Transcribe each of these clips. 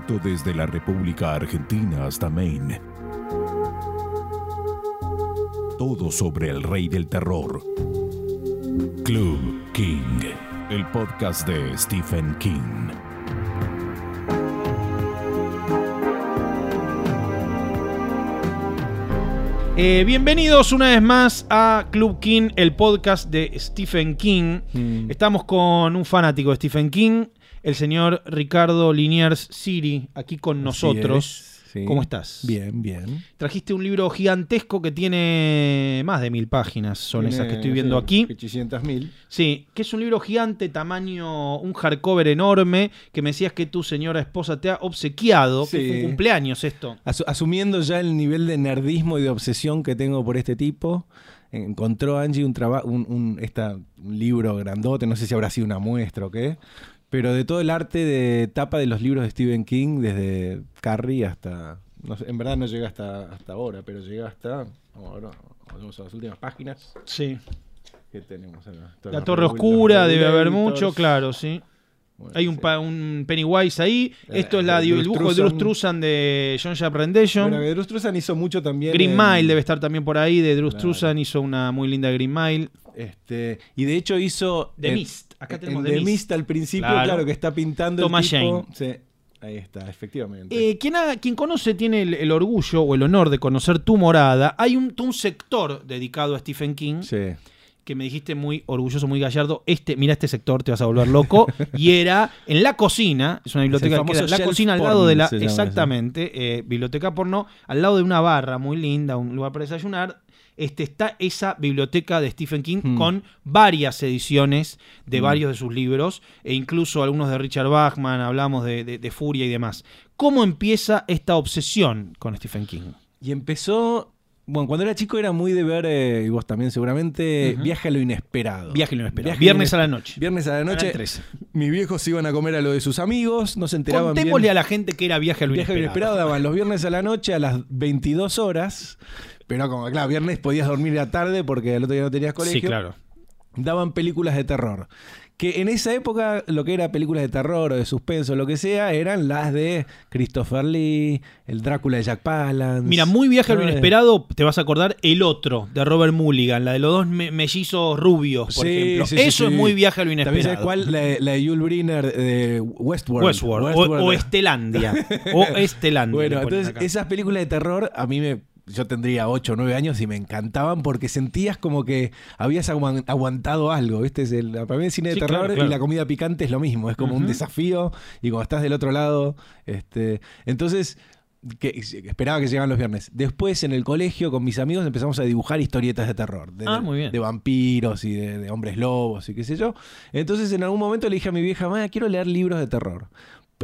directo desde la República Argentina hasta Maine. Todo sobre el rey del terror. Club King, el podcast de Stephen King. Eh, bienvenidos una vez más a Club King, el podcast de Stephen King. Mm. Estamos con un fanático de Stephen King, el señor Ricardo Liniers Siri, aquí con nosotros. Es, sí. ¿Cómo estás? Bien, bien. Trajiste un libro gigantesco que tiene más de mil páginas, son esas que estoy viendo aquí. 800 mil. Sí, que es un libro gigante, tamaño, un hardcover enorme, que me decías que tu señora esposa te ha obsequiado, que Sí. fue un cumpleaños esto. asumiendo ya el nivel de nerdismo y de obsesión que tengo por este tipo, encontró Angie un, traba- un, un- esta- un libro grandote, no sé si habrá sido una muestra o qué, pero de todo el arte de tapa de los libros de Stephen King, desde Carrie hasta... no sé, en verdad no llega hasta, hasta ahora, pero llega hasta... Vamos a ver, vamos a las últimas páginas. Sí. que tenemos acá? La Los Torre Oscura debe haber mucho, claro, sí. Bueno, Hay un, sí. pa- un Pennywise ahí. Eh, Esto es la, de el dibujo de Bruce Truzan. Truzan de John Sharp Rendition. Bueno, Drew Struzan hizo mucho también. Green en- Mile debe estar también por ahí. De Bruce Claro. Truzan hizo una muy linda Green Mile. Este, y de hecho hizo. The en- Mist. Acá en tenemos The The Mist. Mist. al principio, Claro. claro, que está pintando Thomas el tipo. Sí, ahí está, efectivamente. Eh, quien, ha- quien conoce tiene el, el orgullo o el honor de conocer tu morada. Hay un, un sector dedicado a Stephen King sí. que me dijiste muy orgulloso, muy gallardo. Este, mira este sector, te vas a volver loco. y era en la cocina, es una biblioteca que en la cocina al lado de la. Exactamente, eh, biblioteca porno, al lado de una barra muy linda, un lugar para desayunar. Este, está esa biblioteca de Stephen King Hmm. con varias ediciones de Hmm. varios de sus libros, e incluso algunos de Richard Bachman, hablamos de, de- de Furia y demás. ¿Cómo empieza esta obsesión con Stephen King? Y empezó. Bueno, cuando era chico era muy de ver, eh, y vos también seguramente. Viaje a lo inesperado. Viaje lo inesperado. Viaje a lo Viernes a la inesperado. noche. Viernes a la noche. 13. Mis viejos iban a comer a lo de sus amigos, no se enteraban Contémosle bien. a la gente que era Viaje a lo Viaje a lo inesperado. inesperado daban los viernes a la noche a las 22 horas. Pero como, claro, viernes podías dormir a tarde porque el otro día no tenías colegio. Sí, claro. daban películas de terror. Que en esa época lo que era películas de terror o de suspenso, lo que sea, eran las de Christopher Lee, el Drácula de Jack Palance. Mira, muy viaje a lo ¿no? inesperado, te vas a acordar el otro de Robert Mulligan, la de los dos me- mellizos rubios, por Sí, ejemplo. sí, Eso sí. es muy viaje a lo ¿También inesperado. sabes cuál? La, la de Yul Brynner de Westworld. Westworld, o- Westworld. O, Estelandia. o Estelandia. Bueno, entonces acá. esas películas de terror a mí me... Yo tendría 8 o 9 años y me encantaban porque sentías como que habías aguan- aguantado algo, ¿viste? Es el- para mí el cine de Sí, terror claro, claro. y la comida picante es lo mismo, es como un desafío y cuando estás del otro lado, este, entonces que, esperaba que llegaran los viernes. Después en el colegio con mis amigos empezamos a dibujar historietas de terror, de, Ah, muy bien. de vampiros y de, de hombres lobos y qué sé yo. Entonces en algún momento le dije a mi vieja, "Ma, quiero leer libros de terror."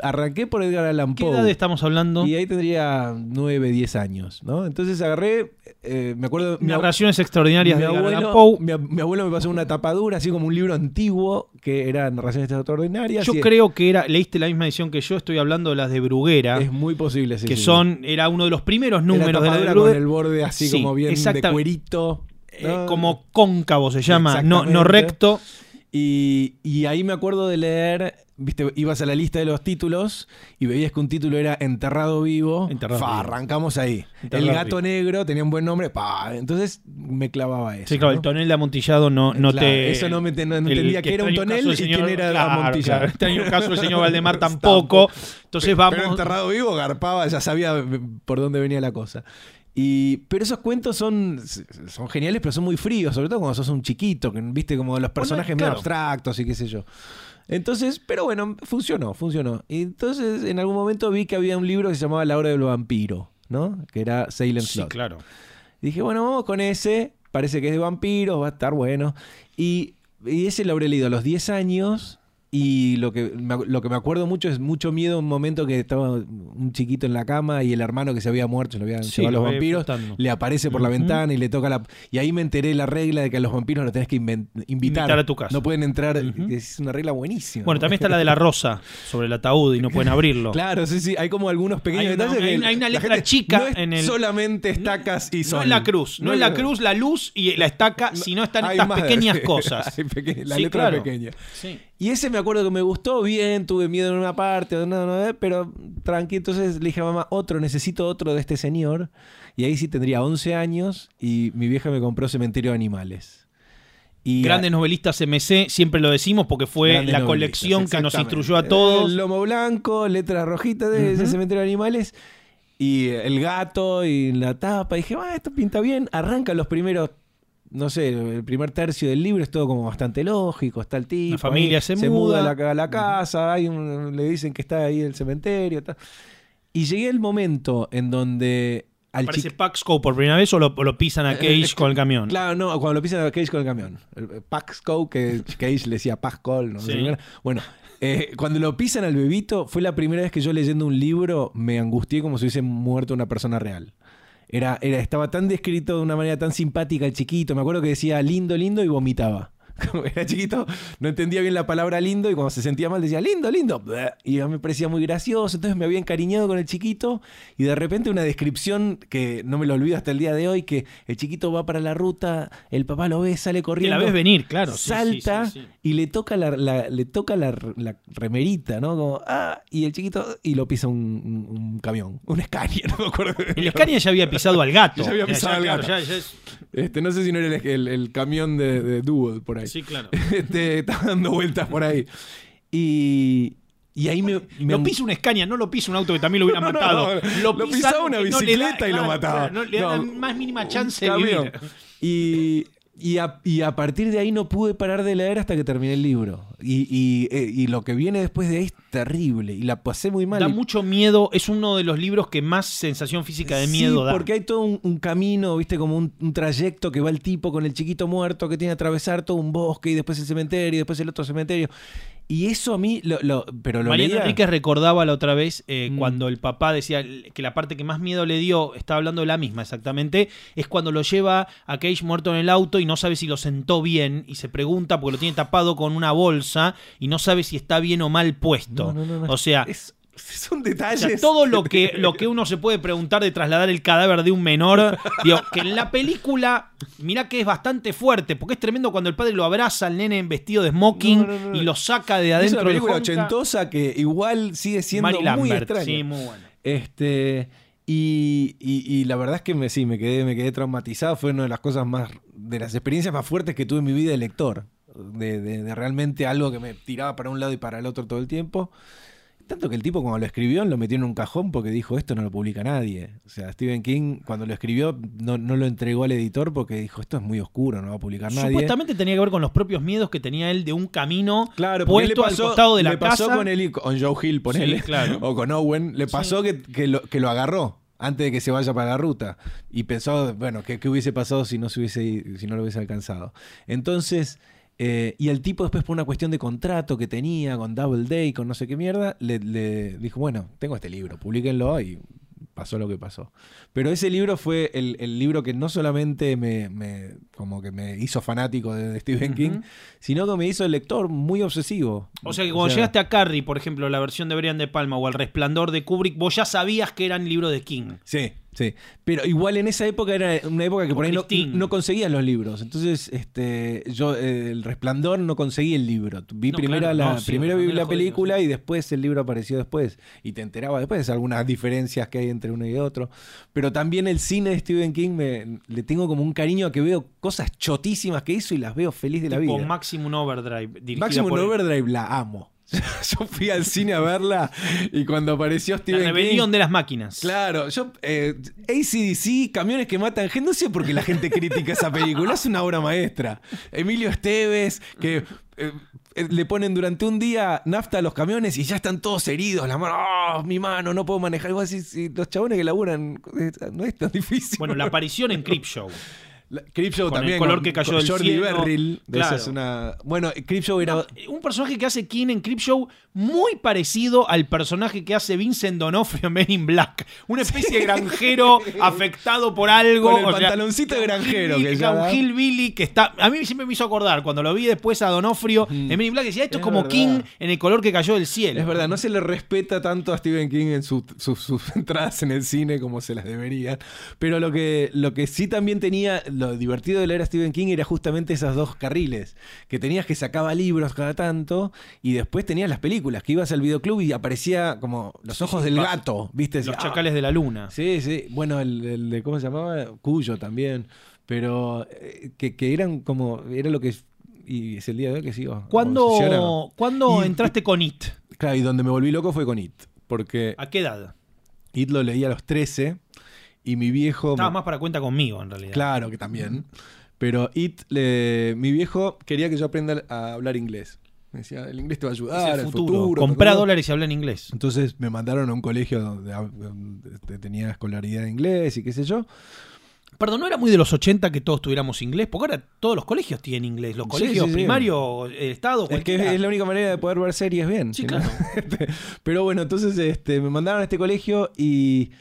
Arranqué por Edgar Allan ¿Qué Poe. edad estamos hablando? Y ahí tendría 9, 10 años, ¿no? Entonces agarré, eh, me acuerdo... Narraciones extraordinarias mi de Edgar Allan Poe. mi, ab- mi abuelo me pasó una tapadura, así como un libro antiguo, que era Narraciones Extraordinarias. Yo y creo que era, leíste la misma edición que yo, estoy hablando de las de Bruguera, Es muy posible, sí, que sí. son, era uno de los primeros números de la de Bruguera. con el borde así Sí, como bien de cuerito. eh, como cóncavo se llama, no, no recto. Y, y ahí me acuerdo de leer, viste, ibas a la lista de los títulos y veías que un título era Enterrado Vivo. Enterrado Fa, Vivo. arrancamos ahí. Enterrado el gato Vivo. negro tenía un buen nombre, pa, entonces me clavaba eso. Sí, claro, ¿no? el tonel de amontillado no, no Claro, te. Eso no, me, no el entendía que era un tonel y señor- quién era claro, amontillado. claro, extraño caso del señor Valdemar tampoco. Entonces Pero vamos. enterrado vivo, garpaba, ya sabía por dónde venía la cosa. Y, pero esos cuentos son, son geniales, pero son muy fríos, sobre todo cuando sos un chiquito, que viste como los personajes medio claro. abstractos y qué sé yo. Entonces, pero bueno, funcionó, funcionó. Y entonces en algún momento vi que había un libro que se llamaba La hora del vampiro, ¿no? Que era Salem Sí, Slot. claro. Dije, bueno, vamos con ese. Parece que es de vampiros, va a estar bueno. Y, y ese lo habré leído a los 10 años. Y lo que, me, lo que me acuerdo mucho es mucho miedo un momento que estaba un chiquito en la cama y el hermano que se había muerto, se lo habían Sí, llevado lo los vampiros, flotando. le aparece por la ventana y le toca la... Y ahí me enteré la regla de que a los vampiros los tenés que invitar. Invitar a tu casa. No pueden entrar, es una regla buenísima. Bueno, también está la de la rosa sobre el ataúd y no pueden abrirlo. Claro, sí, sí, hay como algunos pequeños Hay una- detalles. hay que una- hay una la letra chica no es en el- solamente estacas y No sol. es la cruz, no, es la cruz, la luz y la estaca, sino están estas pequeñas cosas. la Sí, letra claro. pequeña. Sí. Y ese me acuerdo que me gustó bien, tuve miedo en una parte, no, no, pero tranqui. Entonces le dije a mamá, otro, necesito otro de este señor. Y ahí sí tendría 11 años y mi vieja me compró Cementerio de Animales. Y Grandes novelistas MC, siempre lo decimos porque fue Grandes la colección que nos instruyó a todos. El lomo blanco, letra rojita de ese Ujú. cementerio de animales. Y el gato y la tapa. Y dije, ah, esto pinta bien. Arrancan los primeros, no sé, el primer tercio del libro es todo como bastante lógico. Está el tipo. La familia ahí, se muda muda. a la, casa. hay un- le dicen que está ahí el cementerio. Y llegué al momento en donde al Aparece. Paxco por primera vez o lo, pisan a Cage con el camión. Claro, no, cuando lo pisan a Cage con el camión. El Paxco, que Cage le decía Pascal, no Sí. Bueno, eh, cuando lo pisan al bebito, fue la primera vez que yo leyendo un libro me angustié como si hubiese muerto una persona real. Era, era, estaba tan descrito de una manera tan simpática el chiquito. Me acuerdo que decía lindo, lindo y vomitaba. Como era chiquito, no entendía bien la palabra lindo y cuando se sentía mal decía lindo, lindo. Y a mí me parecía muy gracioso. Entonces me había encariñado con el chiquito y de repente una descripción que no me lo olvido hasta el día de hoy, que el chiquito va para la ruta, el papá lo ve, sale Que corriendo. la ves venir, claro. sí, salta sí, sí. y le toca la, la- le toca la, la remerita, ¿no? Como, ah, y el chiquito, y lo pisa un, camión, un Scania, no me acuerdo. El Scania ya había pisado al gato. Ya había pisado al gato. ya- ya es- Este, no sé si no era el, el- el camión de, de por ahí. Sí, claro. Este, estaba dando vueltas por ahí. Y, y ahí me, me Lo pisa un Scania, no lo pisa un auto que también lo hubiera No, matado. no, lo, lo pisa una bicicleta da- y lo mataba. no le da la más mínima chance de vivir. Y, y, a, y a partir de ahí no pude parar de leer hasta que terminé el libro. Y, y, eh, y lo que viene después de ahí es terrible. Y la pasé muy mal. Da mucho miedo, es uno de los libros que más sensación física de miedo sí, da. porque hay todo un, un camino, viste, como un, un trayecto que va el tipo con el chiquito muerto que tiene que atravesar todo un bosque y después el cementerio y después el otro cementerio. Y eso a mí, lo, lo- pero lo Mariano leía... Enríquez recordaba la otra vez eh, Mm. cuando el papá decía que la parte que más miedo le dio, estaba hablando de la misma exactamente, es cuando lo lleva a Cage muerto en el auto y no sabe si lo sentó bien y se pregunta porque lo tiene tapado con una bolsa y no sabe si está bien o mal puesto. No, no, no, no. O sea, Es- son o detalles. sea, todo lo que, lo que uno se puede preguntar de trasladar el cadáver de un menor, digo, que en la película, mirá que es bastante fuerte, porque es tremendo cuando el padre lo abraza al nene vestido de smoking No, no, no, no. y lo saca de es adentro una del película ochentosa que igual sigue siendo Mary muy Lambert, extraña. sí, muy bueno. Este, y, y- y la verdad es que me, sí, me quedé, me quedé traumatizado. Fue una de las cosas más, de las experiencias más fuertes que tuve en mi vida de lector. De, de- de realmente algo que me tiraba para un lado y para el otro todo el tiempo. Tanto que el tipo cuando lo escribió lo metió en un cajón porque dijo esto no lo publica nadie. O sea, Stephen King cuando lo escribió no, no lo entregó al editor porque dijo esto es muy oscuro, no va a publicar nadie. Supuestamente tenía que ver con los propios miedos que tenía él de un camino Claro, puesto pasó, al costado de la le pasó casa. con él y con Joe Hill, ponele, Sí, claro. o con Owen, le pasó que, que lo, que lo agarró antes de que se vaya para la ruta y pensó, bueno, ¿qué, qué hubiese pasado si no, se hubiese, si no lo hubiese alcanzado? Entonces, eh, y el tipo después por una cuestión de contrato que tenía con Double Day, con no sé qué mierda, le, le dijo, bueno, tengo este libro, publíquenlo y pasó lo que pasó. Pero ese libro fue el, el libro que no solamente me, me- como que me hizo fanático de, de Stephen. King, sino que me hizo el lector muy obsesivo. O sea que cuando llegaste a Carrie, por ejemplo, la versión de Brian De Palma o El Resplandor de Kubrick, vos ya sabías que eran libros de King. Sí, sí. Pero igual en esa época era una época que por ahí no, no conseguías los libros. Entonces, este, yo, eh, El Resplandor, no conseguí el libro. Vi No, primero, claro, la, no, sí, primero vi la película sí. y después el libro apareció después. Y te enteraba después de algunas diferencias que hay entre uno y otro. Pero también el cine de Stephen King me, le tengo como un cariño a que veo cosas chotísimas que hizo y las veo feliz de la vida. Maximum Overdrive. Maximum. Overdrive la amo. Yo fui al cine a verla y cuando apareció La Stephen King... rebelión de las máquinas. Claro, yo. Eh, ACDC, camiones que matan gente. No sé por qué la gente critica esa película. Es una obra maestra. Emilio Esteves, que. eh, eh, le ponen durante un día nafta a los camiones y ya están todos heridos. La mano, ¡ah, mi mano, no puedo manejar. Los chabones que laburan, no es tan difícil. Bueno, la aparición en Creepshow. La- Creepshow con el también. color con- que cayó con del Jordi cielo. Verrill. de esa Claro. es una. Bueno, Creepshow era. Un personaje que hace King en Creepshow muy parecido al personaje que hace Vincent D'Onofrio en Men in Black. Una especie de granjero afectado por algo. Con el o sea, pantaloncito de granjero que ya un hillbilly que está. A mí siempre me hizo acordar cuando lo vi después a Donofrio en Men in Black. Decía, esto es, Es como verdad. King en el color que cayó del cielo. Es verdad, no se le respeta tanto a Stephen King en su- su- sus entradas en el cine como se las deberían. Pero lo que, lo que sí también tenía, lo divertido de leer a Stephen King era justamente esos dos carriles, que tenías que sacaba libros cada tanto y después tenías las películas, que ibas al videoclub y aparecía como los ojos del gato, ¿viste? Los Decía, chacales de la luna. Sí, sí. Bueno, el, el de, ¿cómo se llamaba? Cuyo también. Pero eh, que, que eran como, era lo que, y es el día de hoy que sigo. ¿Cuándo, obsesionado. ¿cuándo Y- entraste con It? Claro, y donde me volví loco fue con It. Porque ¿A qué edad? It lo leí a los 13 y mi viejo... Estabas me- más para cuenta conmigo, en realidad. Claro que también. Pero It, le- mi viejo quería que yo aprenda a hablar inglés. Me decía, el inglés te va a Es ayudar, el el futuro. futuro. Comprá todo". dólares y habla en inglés. Entonces me mandaron a un colegio donde, donde este, tenía escolaridad de inglés y qué sé yo. Perdón, ¿no era muy de los 80 que todos tuviéramos inglés? Porque ahora todos los colegios tienen inglés. Los Sí, colegios sí, sí. primarios, el Estado, Es que es la única manera de poder ver series bien. Sí, no- claro. Este, Pero bueno, entonces este, me mandaron a este colegio y...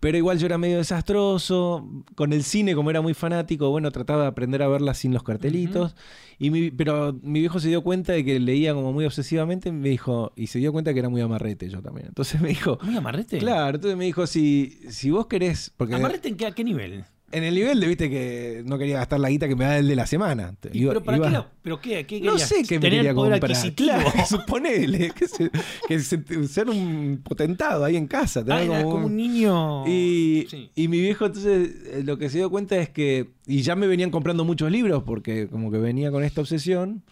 Pero igual yo era medio desastroso. Con el cine, como era muy fanático, bueno, trataba de aprender a verla sin los cartelitos. y mi- pero mi viejo se dio cuenta de que leía como muy obsesivamente y me dijo... Y se dio cuenta que era muy amarrete yo también. Entonces me dijo... ¿Muy amarrete? Claro, entonces me dijo, si, si vos querés... Porque ¿Amarrete en qué, a qué nivel? En el nivel de, viste, que no quería gastar la guita que me da el de la semana. ¿Y Iba- ¿Pero para iba- qué? la- ¿Pero qué? qué no sé qué me quería poder comprar. Claro, suponele. Que, se- que se- ser un potentado ahí en casa. Ah, tener era como un niño. Y, Sí. y mi viejo entonces eh, lo que se dio cuenta es que, y ya me venían comprando muchos libros porque como que venía con esta obsesión,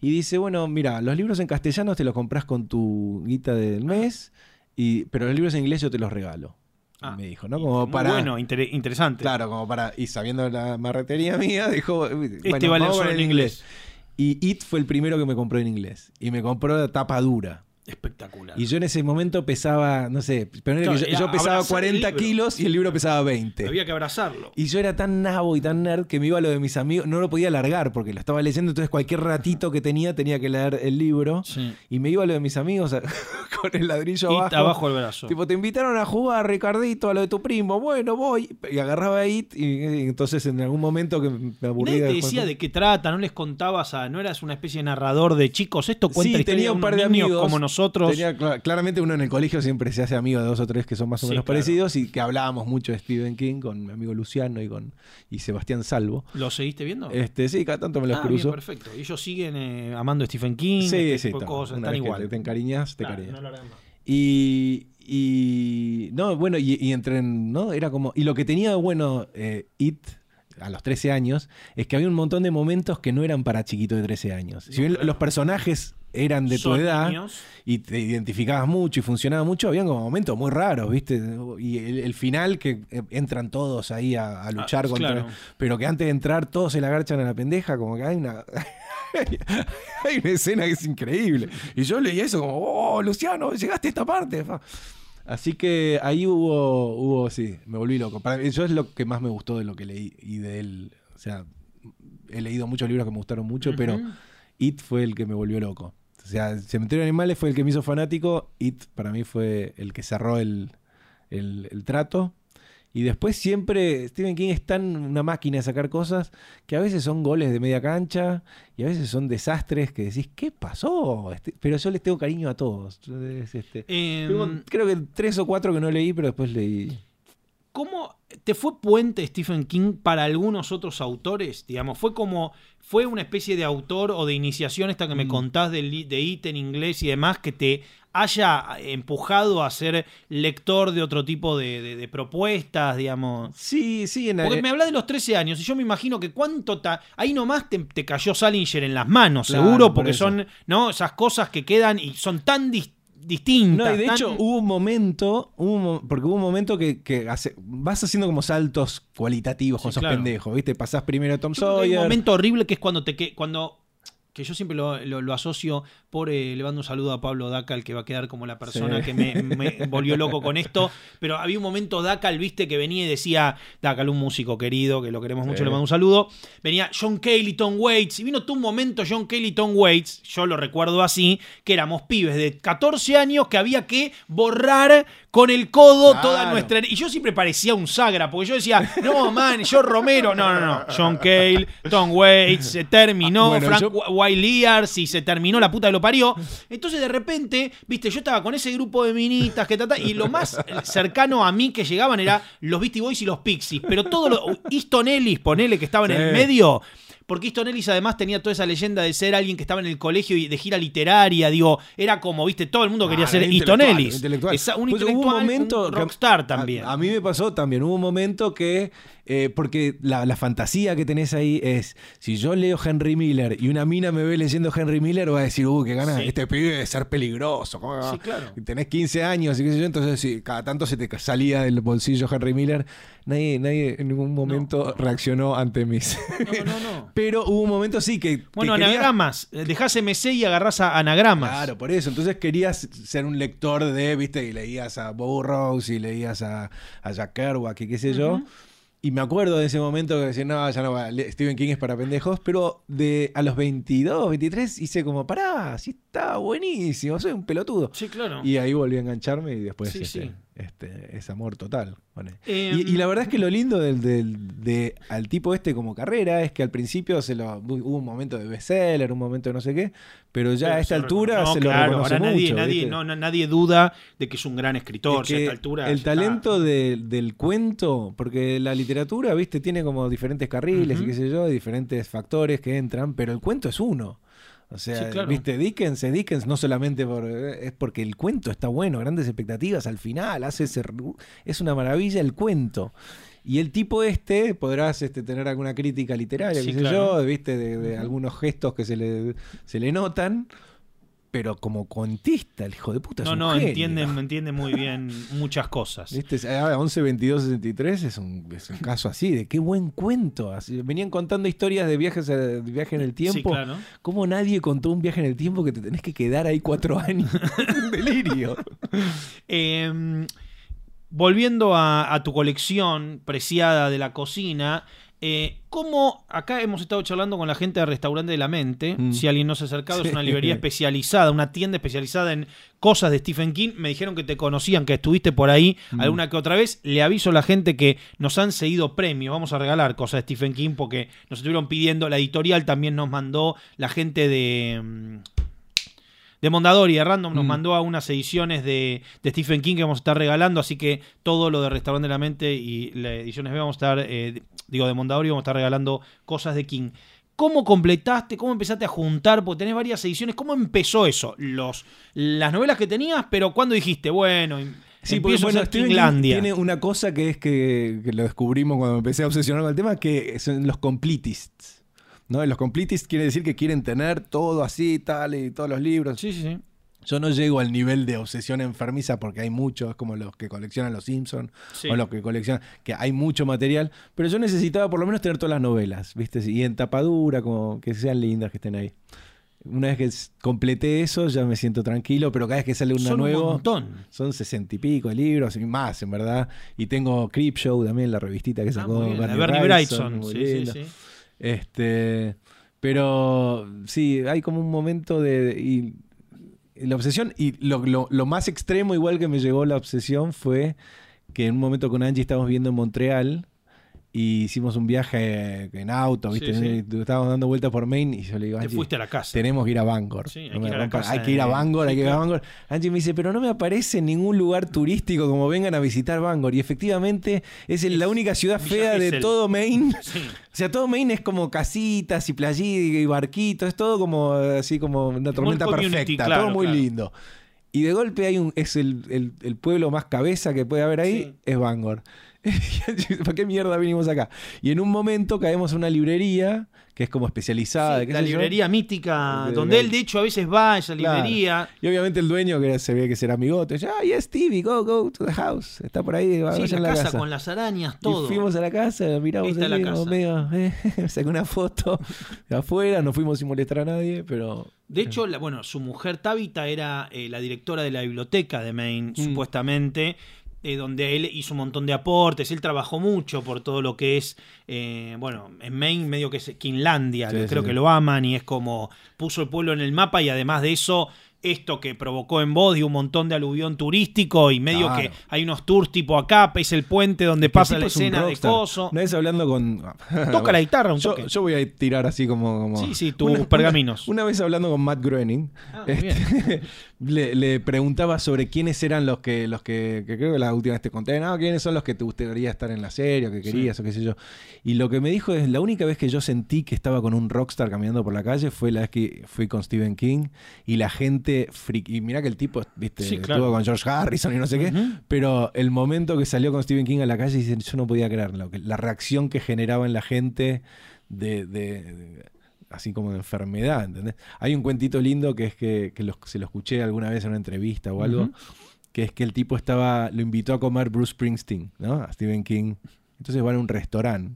y dice, bueno, mira, los libros en castellano te los compras con tu guita del mes, y, pero los libros en inglés yo te los regalo. Ah, me dijo, ¿no? Como para... Bueno, inter- interesante. Claro, como para... Y sabiendo la marretería mía, dijo... Este vale solo en inglés. Y It fue el primero que me compró en inglés. Y me compró la tapa dura. Espectacular. Y yo en ese momento pesaba, no sé, pero Claro, yo, pesaba abrazar el 40 libro. kilos y el libro pesaba 20. Había que abrazarlo. Y yo era tan nabo y tan nerd que me iba a lo de mis amigos, no lo podía largar porque lo estaba leyendo, entonces cualquier ratito que tenía tenía que leer el libro. Sí. Y me iba a lo de mis amigos a- con el ladrillo Y abajo. abajo el brazo. Tipo, te invitaron a jugar, Ricardito, a lo de tu primo. Bueno, voy. Y agarraba It y, y entonces en algún momento que me aburría. Nadie te de decía de qué trata, no les contabas a. No eras una especie de narrador de chicos. Esto cuenta Sí, tenía un par de amigos. como nosotros. Tenía, cla- claramente uno en el colegio siempre se hace amigo de dos o tres que son más o Sí, menos claro. parecidos y que hablábamos mucho de Stephen King con mi amigo Luciano y con y Sebastián Salvo. ¿Lo seguiste viendo? Este, sí, cada tanto me los Ah, bien, cruzo. perfecto. Y ellos siguen eh, amando a Stephen King, Sí, este sí, tipo de cosas, están que igual. te, te encariñas, te Claro, encariñas. no lo. Y, y no, bueno, y, y entre, ¿no? Era como, y lo que tenía de bueno eh, It a los 13 años es que había un montón de momentos que no eran para chiquitos de 13 años. Si bien los personajes eran de tu edad niños. y te identificabas mucho y funcionaba mucho, habían como momentos muy raros, ¿viste? Y el, el final que eh, entran todos ahí a, a luchar Ah, contra... claro. Pero que antes de entrar todos se la agarchan a la pendeja, como que hay una... hay una escena que es increíble. Y yo leí eso como, oh, Luciano, llegaste a esta parte. fa". Así que ahí hubo, hubo, sí, me volví loco. Para mí, eso es lo que más me gustó de lo que leí y de él. O sea, he leído muchos libros que me gustaron mucho, pero. It fue el que me volvió loco. O sea, Cementerio de Animales fue el que me hizo fanático. It para mí fue el que cerró el, el- el trato. Y después siempre Stephen King es tan una máquina de sacar cosas que a veces son goles de media cancha y a veces son desastres que decís, ¿qué pasó? Este- pero yo les tengo cariño a todos. Es, este, Em, tengo, creo que tres o cuatro que no leí, pero después leí. ¿Cómo te fue puente Stephen King para algunos otros autores? Digamos, fue como, fue una especie de autor o de iniciación esta que me Mm. contás de, de IT en inglés y demás, que te haya empujado a ser lector de otro tipo de, de- de propuestas, digamos. Sí, sí, en Porque me habla de los 13 años y yo me imagino que cuánto ta- ahí nomás te, te cayó Salinger en las manos, Claro, seguro, por porque son no esas cosas que quedan y son tan dis- distintas. No, y de tan- hecho hubo un momento, hubo un porque hubo un momento que, que hace- vas haciendo como saltos cualitativos con Sí, esos claro. pendejos, ¿viste? Pasás primero a Tom Yo que hay Sawyer. un momento horrible que es cuando te que cuando que yo siempre lo, lo- lo asocio por eh, le mando un saludo a Pablo Dacal que va a quedar como la persona Sí. que me, me volvió loco con esto pero había un momento Dacal viste que venía y decía Dacal un músico querido que lo queremos mucho Sí. le mando un saludo venía John Cale y Tom Waits y vino todo un momento John Cale y Tom Waits yo lo recuerdo así que éramos pibes de 14 años que había que borrar con el codo Claro. toda nuestra. Y yo siempre parecía un sagra, porque yo decía, no, man, yo Romero. No, no, no. John Cale, Tom Waits, se terminó, Bueno, Frank yo- Williams y se terminó la puta que lo parió. Entonces, de repente, viste, yo estaba con ese grupo de minitas que tata, y lo más cercano a mí que llegaban era los Beastie Boys y los Pixies. Pero todo lo. Easton Ellis, ponele que estaba en el medio. Porque Easton Ellis además tenía toda esa leyenda de ser alguien que estaba en el colegio y de gira literaria, digo, era como, viste, todo el mundo quería Ah, ser Easton Ellis. intelectual. Esa- un Pues hubo intelectual, un momento un que- rockstar a- también. A, mí me pasó también. Hubo un momento que. Eh, porque la, la fantasía que tenés ahí es: si yo leo Henry Miller y una mina me ve leyendo Henry Miller, va a decir, uh, qué ganas, Sí. este pibe de ser peligroso. Sí, claro. Y Tenés 15 años y qué sé yo. Entonces, si cada tanto se te salía del bolsillo Henry Miller, nadie, nadie en ningún momento reaccionó ante mis. No, no, no. Pero hubo un momento sí que. Bueno, quería- anagramas. Eh, Dejás MC y agarrás a anagramas. Claro, por eso. Entonces querías ser un lector de, viste, y leías a Burroughs y leías a, a Jack Kerouac y qué sé yo. Y me acuerdo de ese momento que decía, no, ya no va, Stephen King es para pendejos, pero de a los 22, 23 hice como, pará, sí está buenísimo, soy un pelotudo. Sí, claro. Y ahí volví a engancharme y después Sí, este, sí. Este, es amor total. Em, y, y la verdad es que lo lindo del, del- de, al tipo este como carrera es que al principio se lo, hubo un momento de bestseller, un momento de no sé qué, pero ya a esta altura se lo claro, reconoce ahora nadie, mucho, nadie, ¿viste? no, nadie duda de que es un gran escritor. Es si a que esta altura el talento de- del cuento, porque la literatura, viste, tiene como diferentes carriles y qué sé yo, diferentes factores que entran, pero el cuento es uno. O sea, Sí, claro. viste, Dickens Dickens no solamente por, es porque el cuento está bueno, grandes expectativas al final, hace ese ru- es una maravilla el cuento. Y el tipo este, podrás este, tener alguna crítica literaria, Sí, qué sé claro. yo, viste, de, de algunos gestos que se le, se le notan, pero como cuentista, el hijo de puta es No, un no, genio. entiende, entiende muy bien muchas cosas. ¿Viste? Ah, 11, 22, 63 es un, es un caso así, de qué buen cuento. Así, venían contando historias de viajes a- de viaje en el tiempo. Sí, claro. ¿Cómo nadie contó un viaje en el tiempo que te tenés que quedar ahí cuatro años? Un delirio. Eh, volviendo a, a tu colección preciada de la cocina, eh, ¿cómo acá hemos estado charlando con la gente del restaurante de la mente? Mm. Si alguien no se ha acercado, es una librería especializada, una tienda especializada en cosas de Stephen King. Me dijeron que te conocían, que estuviste por ahí Mm. alguna que otra vez. Le aviso a la gente que nos han seguido premios. Vamos a regalar cosas de Stephen King porque nos estuvieron pidiendo. La editorial también nos mandó, la gente de. De Mondadori, de Random, nos Mm. mandó a unas ediciones de, de Stephen King que vamos a estar regalando, así que todo lo de Restaurante de la Mente y la ediciones B vamos a estar, eh, digo, de Mondadori vamos a estar regalando cosas de King. ¿Cómo completaste? ¿Cómo empezaste a juntar? Porque tenés varias ediciones. ¿Cómo empezó eso? Los, las novelas que tenías, pero ¿cuándo dijiste, bueno, em- Sí, porque empiezo bueno, a tiene una cosa que es que, que lo descubrimos cuando empecé a obsesionar con el tema, que son los completists. ¿No? Los completists quiere decir que quieren tener todo así, tal, y todos los libros. Sí, sí, sí. Yo no llego al nivel de obsesión enfermiza porque hay muchos, como los que coleccionan los Simpsons Sí. o los que coleccionan, que hay mucho material, pero yo necesitaba por lo menos tener todas las novelas, ¿viste? Y en tapadura, como que sean lindas, que estén ahí. Una vez que completé eso, ya me siento tranquilo, pero cada vez que sale uno Son un montón. son sesenta y pico de libros, y más, en verdad. Y tengo Creepshow también, la revistita que Ah, sacó Wrightson. muy Sí, sí, sí. Este, pero sí, hay como un momento de... y- la obsesión, y lo, lo- lo más extremo igual que me llegó la obsesión fue que en un momento con Angie estábamos viendo en Montreal y hicimos un viaje en auto, ¿viste? sí. Estábamos dando vueltas por Maine y yo le digo, Te fuiste a la casa. tenemos que ir a Bangor. Sí, hay No que ir a la casa hay que ir a Bangor, hay que ir a claro. Bangor. Angie me dice, pero no me aparece en ningún lugar turístico como vengan a visitar Bangor. Y efectivamente es la única ciudad Villa fea de todo Maine. O sea, todo Maine es como casitas y playitas y barquitos, es todo como así como una tormenta perfecta, claro, todo muy claro. lindo. Y de golpe hay un, es el, el- el pueblo más cabeza que puede haber ahí, es Bangor. ¿Para qué mierda vinimos acá? Y en un momento caemos en una librería que es como especializada. Sí, qué la sé yo. librería mítica, De- donde de- él de hecho a veces va a esa Claro. librería. Y obviamente el dueño, que se ve que será amigote, dice, ah, yes, Stevie, go, go to the house. Está por ahí, Sí, vayan la casa, casa. con las arañas, todo. Y fuimos a la casa, miramos Esta es la casa. medio, eh, saqué una foto de afuera, no fuimos sin molestar a nadie, pero... De hecho, la- bueno, su mujer Tabitha era eh, la directora de la biblioteca de Maine, Mm. supuestamente, eh, donde él hizo un montón de aportes. Él trabajó mucho por todo lo que es, eh, bueno, en Maine medio que es Kinlandia, Sí, que sí, creo sí. que lo aman y es como puso el pueblo en el mapa y además de eso esto que provocó en Body un montón de aluvión turístico y medio Claro. que hay unos tours tipo acá, es el puente donde Que pasa la es escena de coso. Una vez hablando con. Toca la guitarra un yo, toque. yo voy a tirar así como. como- Sí, sí, tus pergaminos. Una, vez hablando con Matt Groening, Ah, este, le, le preguntaba sobre quiénes eran los que, los que, que creo que la última vez te conté, no, quiénes son los que te gustaría estar en la serie, o que querías, o qué sé yo. Y lo que me dijo es, la única vez que yo sentí que estaba con un rockstar caminando por la calle fue la vez que fui con Stephen King y la gente, friki- y mira que el tipo, viste, Sí, claro. estuvo con George Harrison y no sé qué, pero el momento que salió con Stephen King a la calle, yo no podía creerlo, la reacción que generaba en la gente de, de- de- así como de enfermedad, ¿entendés? Hay un cuentito lindo que es que, se lo escuché alguna vez en una entrevista o algo, que es que el tipo estaba, lo invitó a comer Bruce Springsteen, ¿no? A Stephen King. Entonces van a un restaurante.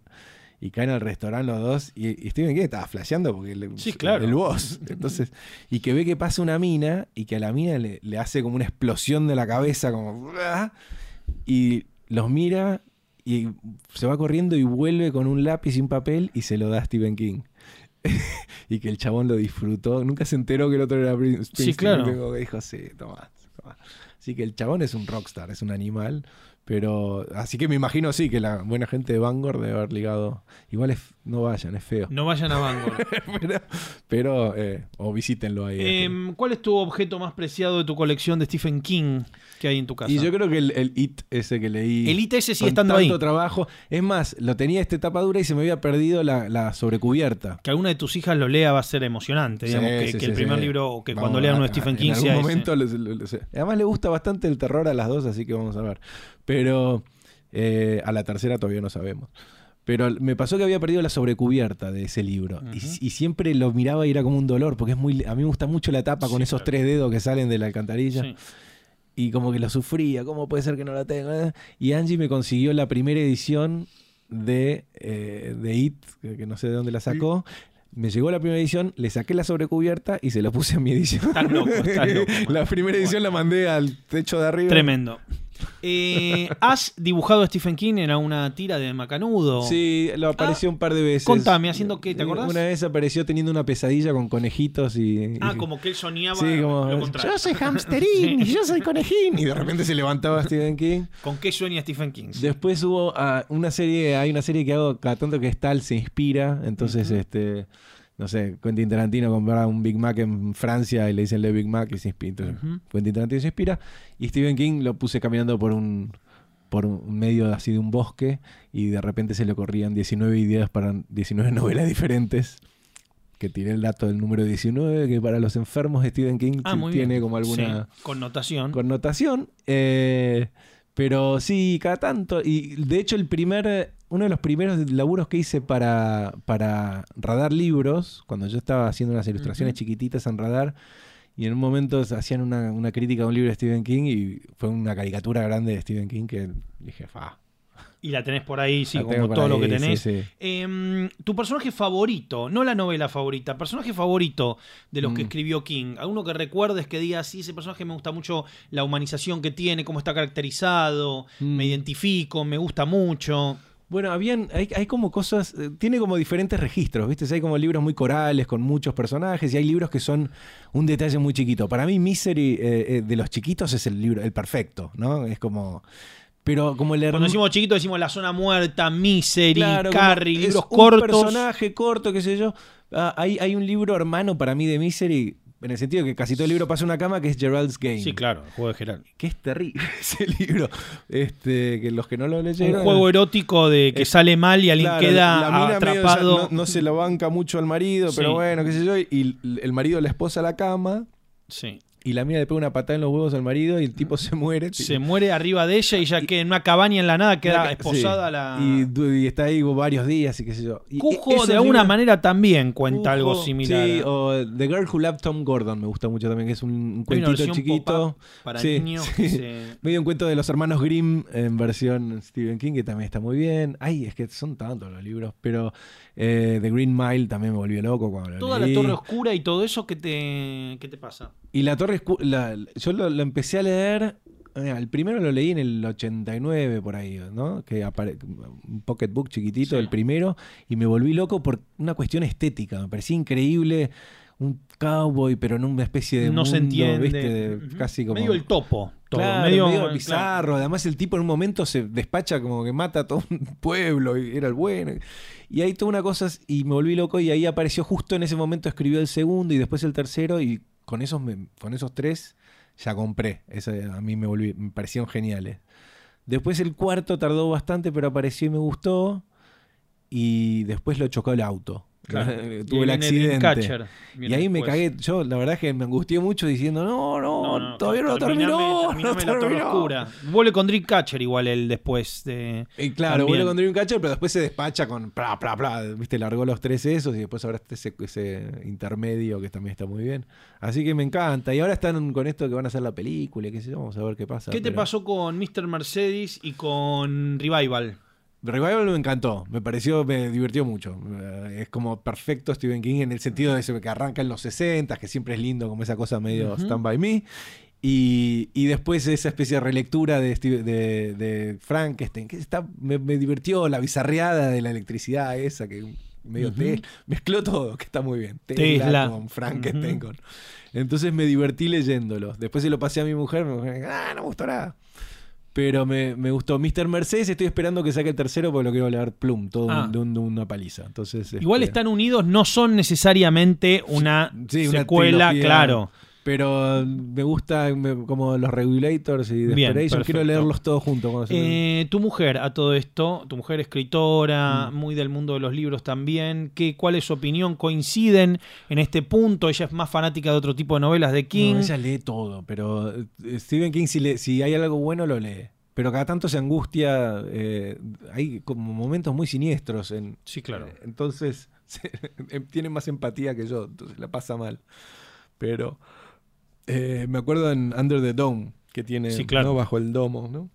Y caen al restaurante los dos y, y Stephen King estaba flasheando porque le- Sí, claro. el boss. Entonces, y que ve que pasa una mina y que a la mina le, le hace como una explosión de la cabeza, como. ¡ah! Y los mira y se va corriendo y vuelve con un lápiz y un papel y se lo da a Stephen King. y que el chabón lo disfrutó. Nunca se enteró que el otro era Bruce Springsteen. claro. dijo, sí, toma, toma. Así que el chabón es un rockstar, es un animal. Pero, así que me imagino, sí, que la buena gente de Vanguard debe haber ligado. Igual es, no vayan, es feo. No vayan a Vanguard. pero, pero, eh, o visítenlo ahí. Em, ¿Cuál es tu objeto más preciado de tu colección de Stephen King que hay en tu casa? y yo creo que el, el It ese que leí. El IT ese con estando tanto ahí. trabajo. Es más, lo tenía este tapa dura y se me había perdido la, la sobrecubierta. Que alguna de tus hijas lo lea va a ser emocionante. Sí, digamos, que, sí, que sí, el primer sí. libro, o que Vamos cuando lean uno de Stephen King en algún momento les- Además le gusta bastante el terror a las dos, así que vamos a ver. Pero eh, a la tercera todavía no sabemos. Pero me pasó que había perdido la sobrecubierta de ese libro. y, siempre lo miraba y era como un dolor, porque es muy. A mí me gusta mucho la tapa con Sí, esos claro. tres dedos que salen de la alcantarilla. Sí. Y como que lo sufría, ¿cómo puede ser que no la tenga? Y Angie me consiguió la primera edición de, eh, de It, que que no sé de dónde la sacó. Me llegó la primera edición, le saqué la sobrecubierta y se la puse a mi edición. Estás loco, estás loco. la primera edición la mandé al techo de arriba. Tremendo. Eh, ¿Has dibujado a Stephen King en una tira de Macanudo? Sí, lo apareció un par de veces. Contame, ¿haciendo qué? ¿Te acordás? Una vez apareció teniendo una pesadilla con conejitos y... Ah, y- como que él soñaba Sí, como, lo contrario. yo soy hamsterín y yo soy conejín. Y de repente se levantaba Stephen King. ¿Con qué sueña Stephen King? Después hubo ah, una serie, hay una serie que hago cada tanto que es tal, se inspira. Entonces, este, no sé, Quentin Tarantino compra un Big Mac en Francia y le dicen le Big Mac y se inspira. Entonces, Ujú. Quentin Tarantino se inspira. Y Stephen King lo puse caminando por un por un medio así de un bosque y de repente se le ocurrían 19 ideas para 19 novelas diferentes. Que tiré el dato del número 19, que para los enfermos Stephen King Ah, tiene bien. como alguna Sí, connotación. connotación. eh, pero sí, cada tanto. Y de hecho, el primer. Uno de los primeros laburos que hice para, para Radar Libros, cuando yo estaba haciendo unas ilustraciones chiquititas en Radar, y en un momento hacían una, una crítica a un libro de Stephen King, y fue una caricatura grande de Stephen King que dije, fa. Y la tenés por ahí, sí, la como todo lo que sí, tenés. sí. Em, tu personaje favorito, no la novela favorita, personaje favorito de los que Mm. escribió King. Alguno que recuerdes que diga, sí, ese personaje me gusta mucho la humanización que tiene, cómo está caracterizado, Mm. me identifico, me gusta mucho. Bueno, habían, hay, hay como cosas, eh, tiene como diferentes registros, ¿viste? Hay como libros muy corales con muchos personajes y hay libros que son un detalle muy chiquito. Para mí Misery eh, eh, de los chiquitos es el libro, el perfecto, ¿no? Es como... Pero como el Cuando decimos chiquito decimos La Zona Muerta, Misery, Claro, Carrie, libros un cortos. personaje corto, qué sé yo. Ah, hay, hay un libro hermano para mí de Misery, en el sentido que casi todo el libro pasa en una cama, que es Gerald's Game. Sí, claro, el juego de Gerald. Que es terrible ese libro. Este, que los que no lo leyeron... Un juego erótico de que sale mal y alguien Claro, queda medio atrapado. no, no se la banca mucho al marido, Sí. pero bueno, qué sé yo. Y el- marido la esposa la cama Sí. Y la mina le pega una patada en los huevos al marido y el tipo se muere. Se muere arriba de ella y ya que en una cabaña en la nada queda Sí. esposada la. Y, está ahí varios días y qué sé yo. Y Cujo de alguna libros- manera también cuenta algo similar. Sí, o The Girl Who Loved Tom Gordon me gusta mucho también, que es un, un cuentito chiquito. para Sí, niños sí. que se- Medio un cuento de los hermanos Grimm en versión Stephen King, que también está muy bien. Ay, es que son tantos los libros, pero eh, The Green Mile también me volvió loco cuando lo Toda la leí. torre oscura y todo eso, ¿qué te, qué te pasa? Y la Torre la- yo lo, lo empecé a leer. el primero lo leí en el 89 por ahí, ¿no? Que apare- un pocketbook chiquitito, Sí. el primero, y me volví loco por una cuestión estética. Me parecía increíble un cowboy, pero en una especie de no mundo, se entiende. ¿viste? De-. Casi como... Medio el topo. todo, Claro, medio, medio, claro. bizarro. Además, el tipo en un momento se despacha como que mata a todo un pueblo y era el bueno. Y ahí toda una cosa y me volví loco y ahí apareció justo en ese momento escribió el segundo y después el tercero y con esos, con esos tres ya compré. A mí me, volví, me parecieron geniales. Después el cuarto tardó bastante, pero apareció y me gustó. Y después lo chocó el auto. Claro. Tuve Y el accidente. Y ahí me cagué. Yo, la verdad es que me angustié mucho diciendo: No, no, No, no, todavía no terminó. terminame no terminó". Vuelve con Dreamcatcher igual él después de... Y claro, También. vuelve con Dreamcatcher, pero después se despacha con bla, bla, bla. Viste, largó los tres esos y después ahora está ese, ese intermedio que también está muy bien. Así que me encanta. Y ahora están con esto que van a hacer la película, y qué sé yo, vamos a ver qué pasa. ¿Qué te pero- pasó con Mr. Mercedes y con Revival? Revival me encantó, me pareció, me divirtió mucho. Eh, Es como perfecto Stephen King en el sentido de que arranca en los 60, que siempre es lindo, como esa cosa medio Ujú. Stand By Me. Y, y después esa especie de relectura de, Steve- de, de Frankenstein, que está, me, me divirtió la bizarreada de la electricidad esa, que medio Ujú. Tesla. Mezcló todo, que está muy bien. Tesla, Tesla. con Frankenstein. Ujú. con- Entonces me divertí leyéndolo. Después se lo pasé a mi mujer, mi mujer, ah, no me gustó nada. Pero me, me gustó. Mr. Mercedes, estoy esperando que saque el tercero porque lo quiero leer plum, todo Ah. un- de, un- de una paliza. Entonces, Igual este, están unidos, no son necesariamente una Sí, secuela, claro. Pero me gusta me- como los Regulators y Desperation. Quiero leerlos todos juntos. Eh, tu mujer a todo esto, tu mujer escritora, Mm. muy del mundo de los libros también, ¿qué, ¿cuál es su opinión? ¿Coinciden en este punto? Ella es más fanática de otro tipo de novelas de King. No, ella lee todo, pero eh, Stephen King, si, le- si hay algo bueno, lo lee. Pero cada tanto se angustia. eh, hay como momentos muy siniestros. En, Sí, claro. eh, entonces, se- em- tiene más empatía que yo, entonces la pasa mal. Pero eh, me acuerdo en Under the Dome, que tiene Sí, claro. ¿no? bajo el domo, ¿no?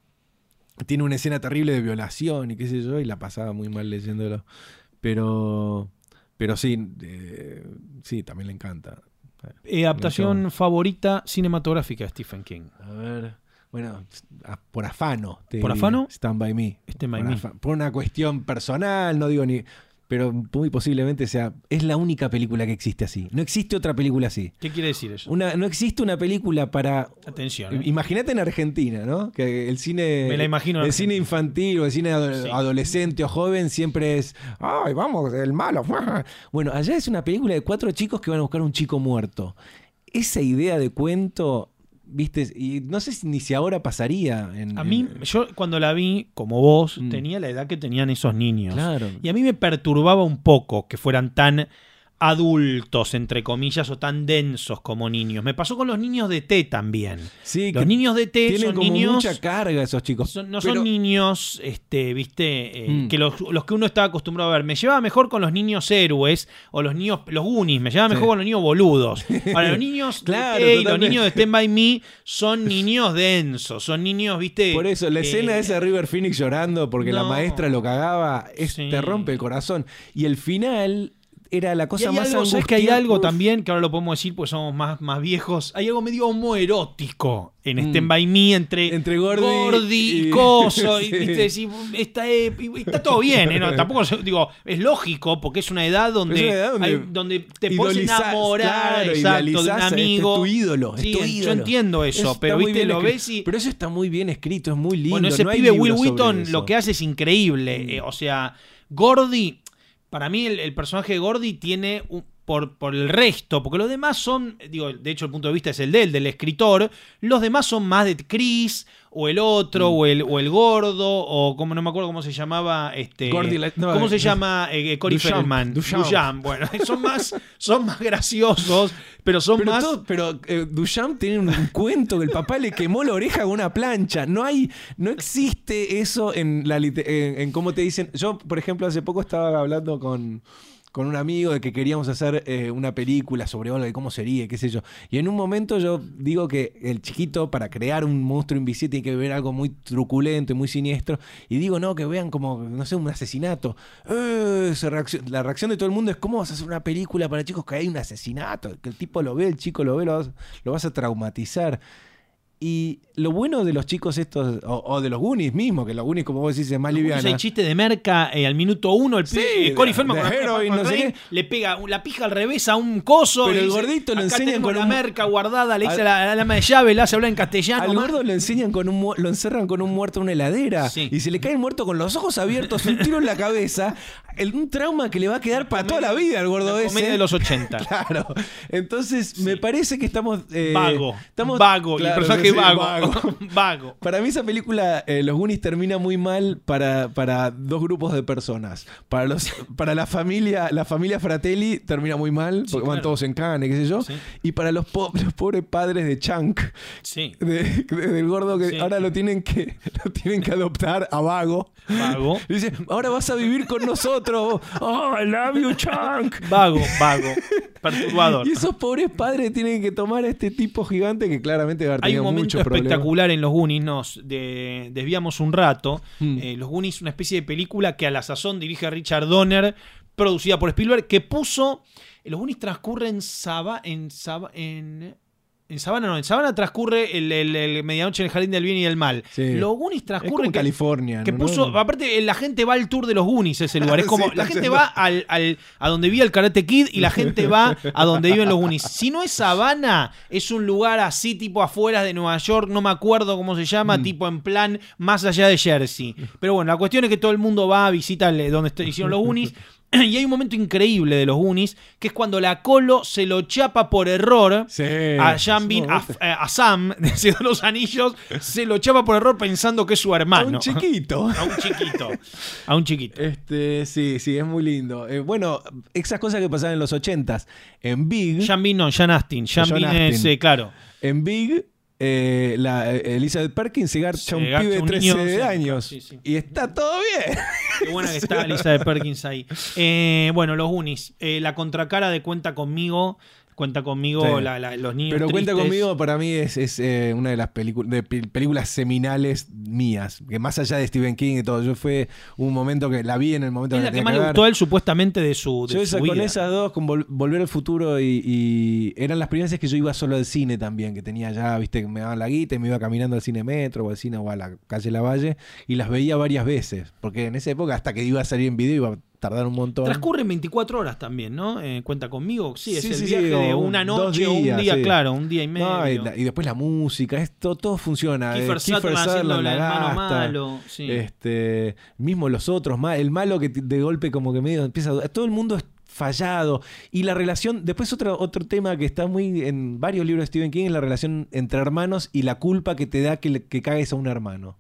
Tiene una escena terrible de violación y qué sé yo, y la pasaba muy mal leyéndolo. Pero, pero sí, eh, sí, también le encanta. Eh, adaptación favorita cinematográfica de Stephen King. A ver, bueno, a- por afano. te ¿Por afano? Stand by me. Stand by por, me. por una cuestión personal, no digo ni. Pero muy posiblemente sea. Es la única película que existe así. No existe otra película así. ¿Qué quiere decir eso? Una, no existe una película para. Atención. ¿eh? Imagínate en Argentina, ¿no? Que el cine. Me la imagino El Argentina. cine infantil o el cine ado- Sí. adolescente o joven siempre es. ¡Ay, vamos, el malo! Bueno, allá es una película de cuatro chicos que van a buscar un chico muerto. Esa idea de cuento. ¿Viste? Y no sé si, ni si ahora pasaría. En, A mí, en- yo cuando la vi, como vos, Mm. tenía la edad que tenían esos niños. Claro. Y a mí me perturbaba un poco que fueran tan adultos, entre comillas, o tan densos como niños. Me pasó con los niños de T también. Sí, Los que niños de T tienen son como niños... mucha carga esos chicos. son- no Pero- son niños, este, viste, eh, Mm. que los, los que uno estaba acostumbrado a ver. Me llevaba mejor con los niños héroes o los niños, los Goonies, me llevaba mejor Sí. con los niños boludos. Ahora, los niños Claro, de T y los niños de Stand By Me son niños densos, son niños, viste. Por eso, la eh, escena de River Phoenix llorando porque la maestra lo cagaba, es- Sí. te rompe el corazón. Y el final era la Y cosa hay más algo, ¿sabes que hay algo también, que ahora lo podemos decir porque somos más, más viejos? Hay algo medio homoerótico en Mm. Stand By Me entre, Entre Gordy y, y- Coso. y, Sí. viste, decís, está, y está todo bien, ¿eh? No, tampoco digo, es lógico porque es una edad donde, Es una edad donde hay- donde te puedes enamorar claro, exacto, de un idealizás, este amigo. Es tu ídolo, es Sí, tu yo entiendo eso, pero viste, lo ves y. Pero eso está muy bien escrito, es muy lindo. Bueno, ese no pibe Will Wheaton lo que hace es increíble. eh, o sea, Gordy, para mí el, el personaje de Gordy tiene un- por, por el resto, porque los demás son, digo, de hecho el punto de vista es el de él, del escritor, los demás son más de Chris, o el otro, o, el, o el gordo, o como no me acuerdo cómo se llamaba, este, Gordy la- no, ¿cómo eh, se llama eh, eh, Cory Feldman? Duchamp. Bueno, son más, son más graciosos, pero son Pero, más... todo- pero eh, Duchamp tiene un, cuento que el papá le quemó la oreja con una plancha. No hay, no existe eso en la en, en cómo te dicen. Yo, por ejemplo, hace poco estaba hablando con, con un amigo de que queríamos hacer eh, una película sobre algo de cómo sería, qué sé yo. Y en un momento yo digo que el chiquito, para crear un monstruo invisible, tiene que ver algo muy truculento y muy siniestro. Y digo, no, que vean como, no sé, un asesinato. Eh, la reacción de todo el mundo es, ¿cómo vas a hacer una película para chicos que hay un asesinato? Que el tipo lo ve, el chico lo ve, lo lo vas a traumatizar. Y lo bueno de los chicos estos, o, o de los Goonies mismo, que los Goonies, como vos decís, es más liviana. Hay chiste de merca eh, al minuto uno, el pibe, Feldman de con Heroin, con no qué. le pega la pija al revés a un coso. Pero y el gordito lo "Acá enseñan con la un- merca guardada, le dice Al- la, a la ama de llave, le hace hablar en castellano. Al gordo lo enseñan con un lo encerran con un muerto en una heladera Sí. y se le cae el muerto con los ojos abiertos, un tiro en la cabeza, el- un trauma que le va a quedar para toda la vida al gordo La ese. comedia de los 80. Claro. Entonces, me parece que estamos. eh, vago. Estamos, vago. y el personaje sí, vago. Vago. Para mí esa película, eh, Los Goonies, termina muy mal para, para dos grupos de personas. Para los para la familia la familia Fratelli termina muy mal, porque van claro. todos en cane, qué sé yo. Sí. Y para los, po- los pobres padres de Chunk, Sí. de- de- del gordo que ahora lo tienen que lo tienen que adoptar a Vago. Vago. Y dice, ahora vas a vivir con nosotros. Oh, I love you, Chunk. Vago, vago. Perturbador. Y esos pobres padres tienen que tomar a este tipo gigante que claramente va a haber Hay un momento espectacular en los Goonies, nos de- desviamos un rato. Mm. Eh, los Goonies, una especie de película que a la sazón dirige Richard Donner, producida por Spielberg, que puso. Los Goonies transcurren en Saba, en Saba, en. En Sabana no, en Sabana transcurre el, el- el medianoche en el jardín del bien y del mal. Sí. Los Goonies Es como en que- California. que ¿no? puso, ¿no? aparte la gente va al tour de los Goonies ese lugar, es como Sí, la gente va al, al- a donde vive el Karate Kid y la gente va a donde viven los Goonies. Si no es Savannah, es un lugar así tipo afuera de Nueva York, no me acuerdo cómo se Mm. llama, tipo en plan más allá de Jersey. Pero bueno, la cuestión es que todo el mundo va a visitar donde hicieron los Goonies. Y hay un momento increíble de los Goonies, que es cuando la Colo se lo chapa por error Sí. a Jambin, a, a Sam, de los Anillos, se lo chapa por error pensando que es su A hermano. un chiquito. A un chiquito. A un chiquito. Este, sí, sí, es muy lindo. Eh, bueno, esas cosas que pasaban en los ochentas. En Big, Bean no, Sean Astin. Bean es, eh, claro. en Big, eh, la, eh, Elizabeth Perkins se garcha Se un garcha pibe de un 13 niño, sí, años. sí, sí. Y está todo bien. Qué buena que está de Perkins ahí. Eh, bueno, los Unis. Eh, la contracara de Cuenta conmigo. Cuenta conmigo Sí. la- la- los niños. Pero cuenta conmigo, para mí es, es, eh, una de las de pel- películas seminales mías. Que más allá de Stephen King y todo, yo fue un momento que la vi en el momento Es que la que más le gustó a él, supuestamente, de su, de Yo su esa- vida. con esas dos, con Vol- Volver al Futuro y, y eran las primeras veces que yo iba solo al cine también, que tenía ya, viste, que me daban la guita y me iba caminando al cine Metro o al cine o a la calle Lavalle y las veía varias veces, porque en esa época hasta que iba a salir en video iba a tardar un montón. Transcurren 24 horas también, ¿no? Eh, cuenta conmigo. Sí, es Sí, el sí, viaje sí, de una noche o un día, claro, un día y medio. No, y, la- y después la música, esto todo funciona. eh, Kiefer Sutherland haciendo el hermano gasta. malo. Este, mismo los otros, el malo que de golpe como que medio empieza a todo el mundo es fallado y la relación, después otro otro tema que está muy en varios libros de Stephen King es la relación entre hermanos y la culpa que te da que, le- que cagues a un hermano.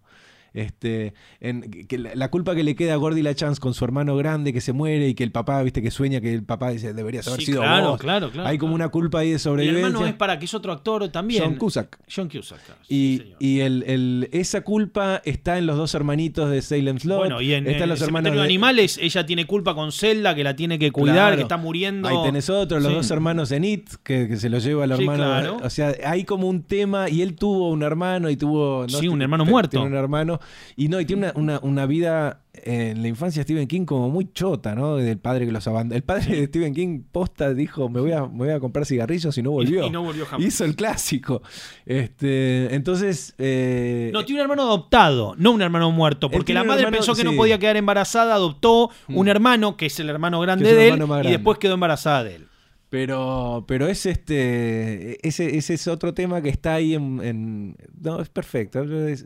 Este, en, que la, la culpa que le queda a Gordy LaChance con su hermano grande que se muere y que el papá, viste, que sueña que el papá dice, deberías haber Sí, sido claro, vos. claro, claro, Hay como una culpa ahí de Y el sobrevivencia. hermano es para que es otro actor también. John Cusack. John Cusack, claro. Y, Sí, y el, el- esa culpa está en los dos hermanitos de Salem Slot. Bueno, y en están los hermanos de Animales, ella tiene culpa con Zelda, que la tiene que cuidar, Claro. que está muriendo. Ahí tenés otro, los Sí. dos hermanos de Nit, que, que se lo lleva Sí, hermano. claro. O sea, hay como un tema, y él tuvo un hermano y tuvo. Sí, un hermano Tiene muerto. un hermano. Y no, y tiene una, una- una vida en la infancia de Stephen King como muy chota, ¿no? Del padre que los abandonó. El padre de Stephen King posta dijo: Me voy a, me voy a comprar cigarrillos y no volvió. Y no volvió jamás. Hizo el clásico. Este, entonces. eh, No, tiene un hermano adoptado, no un hermano muerto, porque la madre hermano- pensó que no podía quedar embarazada, adoptó un Mm. hermano, que es el hermano grande de él, y después quedó embarazada de él. Pero, pero es este. Ese, ese es otro tema que está ahí en. en- no, es perfecto. Es-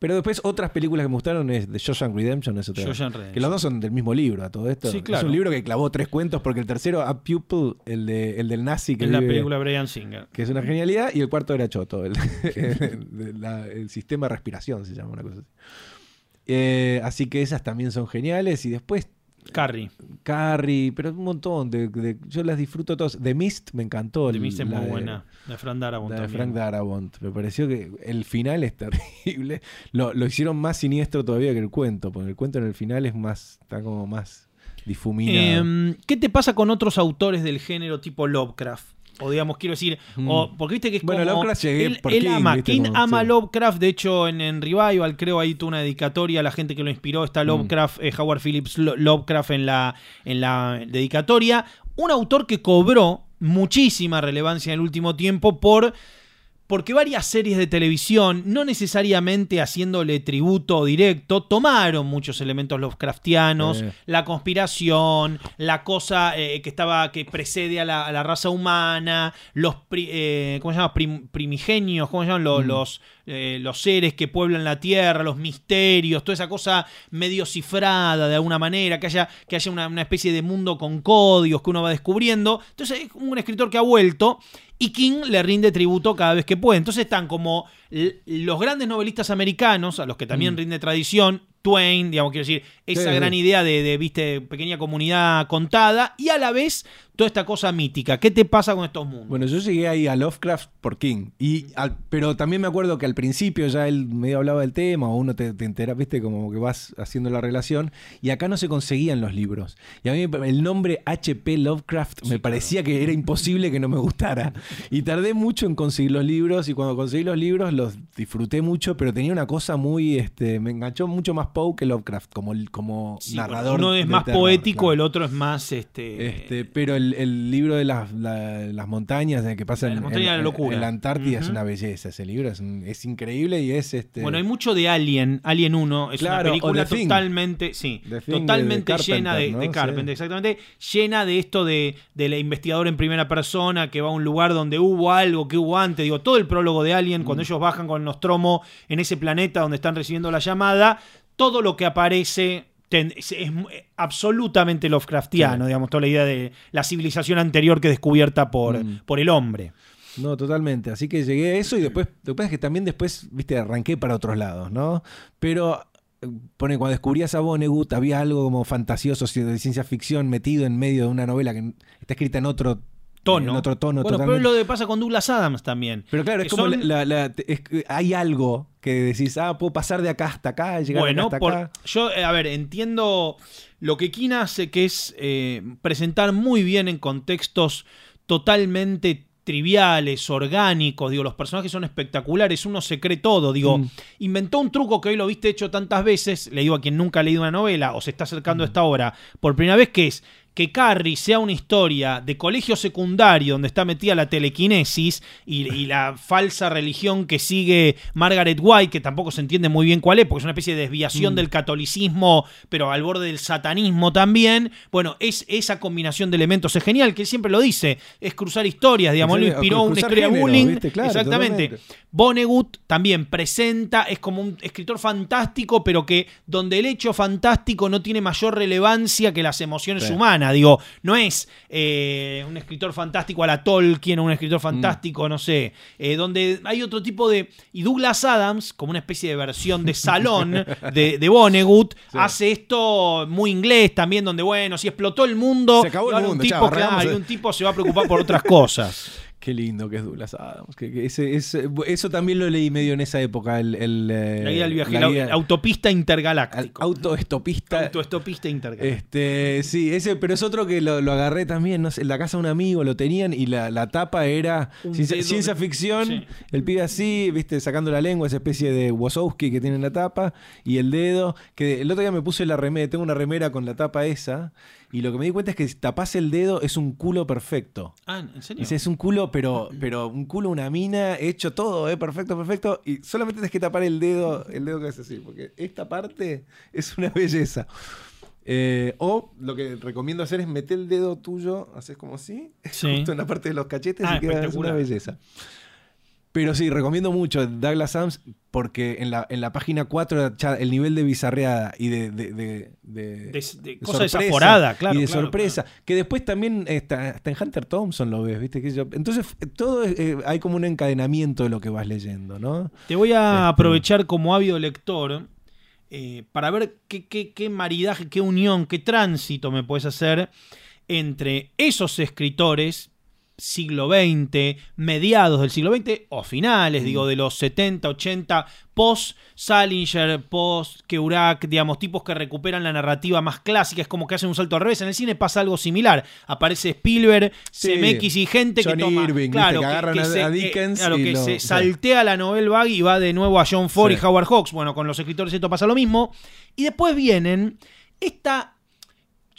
pero después otras películas que me gustaron es The Shawshank Redemption, es otra. Shawshank Redemption. Que los dos son del mismo libro, a todo esto. Sí, claro. Es un libro que clavó tres cuentos porque el tercero, A Pupil, el, de, el del nazi que Es la película Brian Singer. Que es una genialidad, y el cuarto era Choto, el, el- la- el sistema de respiración se llama una cosa así. Eh, así que esas también son geniales. Y después Carrie. Carrie, pero un montón. De, de- yo las disfruto todas. The Mist me encantó. The Mist es muy de- buena. De Frank Darabont la de. Frank Darabont. Me pareció que el final es terrible. Lo, lo hicieron más siniestro todavía que el cuento, porque el cuento en el final es más, está como más difuminado. Em, ¿Qué te pasa con otros autores del género tipo Lovecraft? O digamos, quiero decir, Mm. o, porque viste que es Bueno, como... Lovecraft llegué él, por él King, ama, viste, King como- ama sí. Lovecraft, de hecho en, en Revival creo ahí tuvo una dedicatoria a la gente que lo inspiró, Mm. está Lovecraft, eh, Howard Phillips Lo- Lovecraft en la, en la dedicatoria. Un autor que cobró muchísima relevancia en el último tiempo por porque varias series de televisión, no necesariamente haciéndole tributo directo, tomaron muchos elementos Lovecraftianos, la conspiración, la cosa eh, que estaba que precede a la, a la raza humana, los pri- eh, ¿cómo se llama? Prim- primigenios, ¿cómo se llaman? Los, Mm. los, eh, los seres que pueblan la tierra, los misterios, toda esa cosa medio cifrada de alguna manera, que haya, que haya una, una especie de mundo con códigos que uno va descubriendo. Entonces es un escritor que ha vuelto y King le rinde tributo cada vez que puede. Entonces están como los grandes novelistas americanos, a los que también Mm. rinde tradición, Twain, digamos, quiero decir, esa Sí, gran sí. idea de, de, viste, pequeña comunidad contada, y a la vez toda esta cosa mítica. ¿Qué te pasa con estos mundos? Bueno, yo llegué ahí a Lovecraft por King. Y al- pero también me acuerdo que al principio ya él medio hablaba del tema, o uno te, te entera, viste, como que vas haciendo la relación. Y acá no se conseguían los libros. Y a mí el nombre H.P. Lovecraft me parecía que era imposible que no me gustara. Y tardé mucho en conseguir los libros. Y cuando conseguí los libros los disfruté mucho, pero tenía una cosa muy. este Me enganchó mucho más Poe que Lovecraft como, como Sí, bueno, narrador. uno es más terror, poético, claro. el otro es más este, Este, pero el, el libro de las, la- las montañas eh, que pasa La en, montaña en- de la locura. en la Antártida es una belleza. Ese libro es, un- es increíble y es este. Bueno, hay mucho de Alien, Alien 1, es Claro, una película Thing. totalmente, sí, de- totalmente de llena de, Carpenter, de ¿no? Carpenter, Sí. exactamente, llena de esto de, de la investigadora en primera persona que va a un lugar donde hubo algo que hubo antes, digo, todo el prólogo de Alien, Mm. cuando ellos bajan con Nostromo en ese planeta donde están recibiendo la llamada, todo lo que aparece es, es absolutamente Lovecraftiano, Sí. digamos, toda la idea de la civilización anterior que descubierta por, Mm. por el hombre. No, totalmente. Así que llegué a eso y después, lo que pasa es que también después, viste, arranqué para otros lados, ¿no? Pero eh, pone, cuando descubrías a Vonnegut había algo como fantasioso de ciencia ficción metido en medio de una novela que está escrita en otro Tono. En otro tono bueno, pero es lo que pasa con Douglas Adams también. Pero claro, es como son- la, la- la- es que hay algo que decís, ah, puedo pasar de acá hasta acá, llegar Bueno, acá hasta por- acá. yo, eh, a ver, entiendo lo que Kina hace, que es eh, presentar muy bien en contextos totalmente triviales, orgánicos, digo, los personajes son espectaculares, uno se cree todo, digo, Mm. inventó un truco que hoy lo viste hecho tantas veces, le digo a quien nunca ha leído una novela o se está acercando a esta hora por primera vez, que es que Carrie sea una historia de colegio secundario donde está metida la telequinesis y, y la falsa religión que sigue Margaret White, que tampoco se entiende muy bien cuál es, porque es una especie de desviación del catolicismo, pero al borde del satanismo también. Bueno, es esa combinación de elementos es genial, que él siempre lo dice, es cruzar historias, digamos, lo inspiró una historia de géneros, bullying. ¿viste? Claro, Exactamente. totalmente. Vonnegut también presenta, es como un escritor fantástico, pero que donde el hecho fantástico no tiene mayor relevancia que las emociones Sí. humanas. Digo, no es eh, un escritor fantástico a la Tolkien o un escritor fantástico, no sé, eh, donde hay otro tipo de... Y Douglas Adams, como una especie de versión de salón de, de Vonnegut, Sí. hace esto muy inglés también, donde, bueno, si explotó el mundo, Se acabó y el ahora mundo, un chao, tipo, arrancamos claro, y de- un tipo se va a preocupar por otras cosas. Qué lindo que es Douglas Adams. que- que ese- ese- eso también lo leí medio en esa época. El, el, eh, La guía del viaje, la la guía- autopista al- intergaláctico. autoestopista. Autoestopista intergaláctico. Este, sí, ese, pero es otro que lo, lo agarré también, no sé, en la casa de un amigo lo tenían y la, la tapa era ciencia, ficción, sí. el pibe así, viste, sacando la lengua, esa especie de Wazowski que tiene en la tapa, y el dedo, que el otro día me puse la remera, tengo una remera con la tapa esa, y lo que me di cuenta es que si tapás el dedo es un culo perfecto. Ah, ¿en serio? Dice, es un culo, pero, pero un culo, una mina, hecho todo, ¿eh? perfecto, perfecto. Y solamente tienes que tapar el dedo, el dedo que es así, porque esta parte es una belleza. Eh, o lo que recomiendo hacer es meter el dedo tuyo, haces como así, Sí. justo en la parte de los cachetes Ah, y queda es una belleza. Pero sí, recomiendo mucho Douglas Adams porque en la, en la página 4 ya el nivel de bizarreada y de, de, de- de- cosa desaforada, claro, Y de claro, sorpresa. Que después también está, hasta en Hunter Thompson lo ves, ¿viste? Entonces, eh, todo es- eh, hay como un encadenamiento de lo que vas leyendo, ¿no? Te voy a Este- aprovechar como ávido lector eh, para ver qué, qué, qué maridaje, qué unión, qué tránsito me puedes hacer entre esos escritores siglo XX, mediados del siglo XX o finales, digo, de los 70, 80, post Salinger, post Kerouac, digamos, tipos que recuperan la narrativa más clásica, es como que hacen un salto al revés. En el cine pasa algo similar. Aparece Spielberg, Sí. CMX y gente John que toma, claro, que agarran a- se- a Dickens claro, que lo- se sí. saltea la novel bag y va de nuevo a John Ford Sí. y Howard Hawks. Bueno, con los escritores esto pasa lo mismo. Y después vienen esta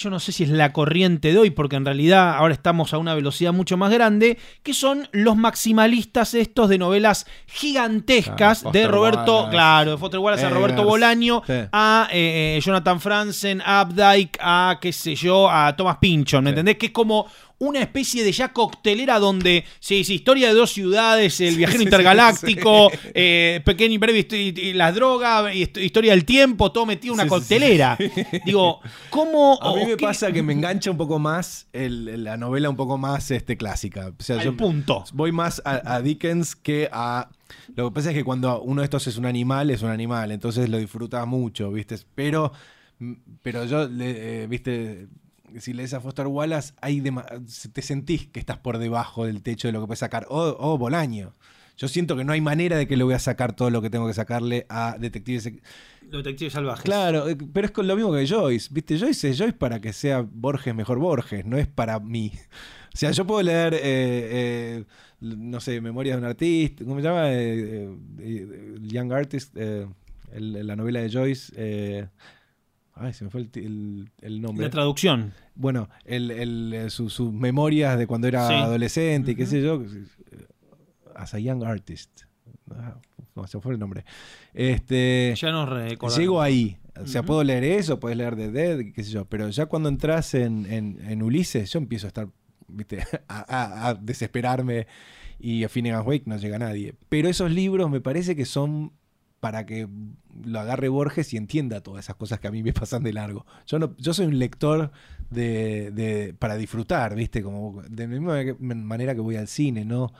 yo no sé si es la corriente de hoy, porque en realidad ahora estamos a una velocidad mucho más grande, que son los maximalistas estos de novelas gigantescas de Roberto, Wallace. claro, de Foster Wallace a Roberto Eggers. Bolaño, Sí. a eh, eh, Jonathan Franzen, a Updike, a qué sé yo, a Thomas Pynchon, ¿me Sí. entendés? Que es como una especie de ya coctelera donde, sí, sí, historia de dos ciudades, el viajero sí, intergaláctico, sí. eh, pequeño y breve, las drogas, historia del tiempo, todo metido en una Sí, sí, coctelera. Digo, ¿cómo... A mí me qué- pasa que me engancha un poco más el- la novela un poco más este, clásica. O sea, al yo punto. voy más a, a Dickens que a... Lo que pasa es que cuando uno de estos es un animal, es un animal, entonces lo disfrutas mucho, ¿viste? Pero, pero yo, eh, ¿viste? Si lees a Foster Wallace, hay te sentís que estás por debajo del techo de lo que puedes sacar. O, o Bolaño. Yo siento que no hay manera de que le voy a sacar todo lo que tengo que sacarle a Detectives Los detectives salvajes. Claro, eh, pero es con lo mismo que Joyce. ¿Viste? Joyce es Joyce para que sea Borges mejor Borges, no es para mí. O sea, yo puedo leer, eh, eh, no sé, Memorias de un artista, ¿cómo se llama? Eh, Young Artist, el- la novela de Joyce. Ay, se me fue el, el- el nombre. La traducción. Bueno, el, el, eh, su- sus memorias de cuando era Sí. adolescente y qué sé yo. As a Young Artist. Ah, No, se me fue el nombre. Este, Ya nos recordamos. Llego ahí. O sea, puedo leer eso, puedes leer The Dead, qué sé yo. Pero ya cuando entras en, en- en Ulises, yo empiezo a estar, viste, a, a- a desesperarme. Y a Finnegan's Wake no llega nadie. Pero esos libros me parece que son para que lo agarre Borges y entienda todas esas cosas que a mí me pasan de largo. Yo no, yo soy un lector de, de- para disfrutar, ¿viste? Como de la misma manera que voy al cine, ¿no?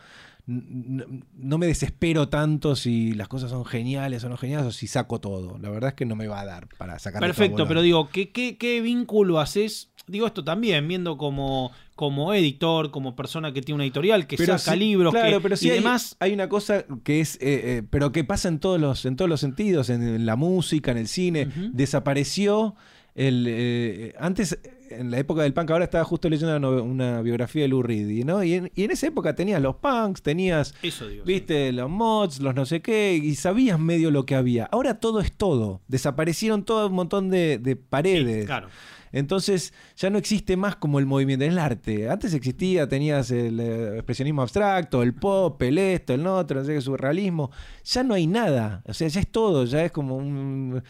No, no me desespero tanto si las cosas son geniales o no geniales o si saco todo. La verdad es que no me va a dar para sacar Perfecto, pero digo, ¿qué, qué, qué vínculo haces? Digo esto también, viendo como, como editor, como persona que tiene una editorial, que saca libros claro, que- pero sí y hay, demás. hay una cosa que es, eh, eh, pero que pasa en todos los, en todos los sentidos, en, en la música, en el cine. Desapareció el eh, antes en la época del punk, ahora estaba justo leyendo una, una biografía de Lou Reed, ¿no? Y en, y en esa época tenías los punks, tenías Eso digo. Viste, los mods, los no sé qué, y sabías medio lo que había. Ahora todo es todo. Desaparecieron todo un montón de, de paredes. Claro. Entonces ya no existe más como el movimiento en el arte. Antes existía, tenías el eh, expresionismo abstracto, el pop, el esto, el otro, no sé qué, surrealismo. Ya no hay nada. O sea, ya es todo. Ya es como un,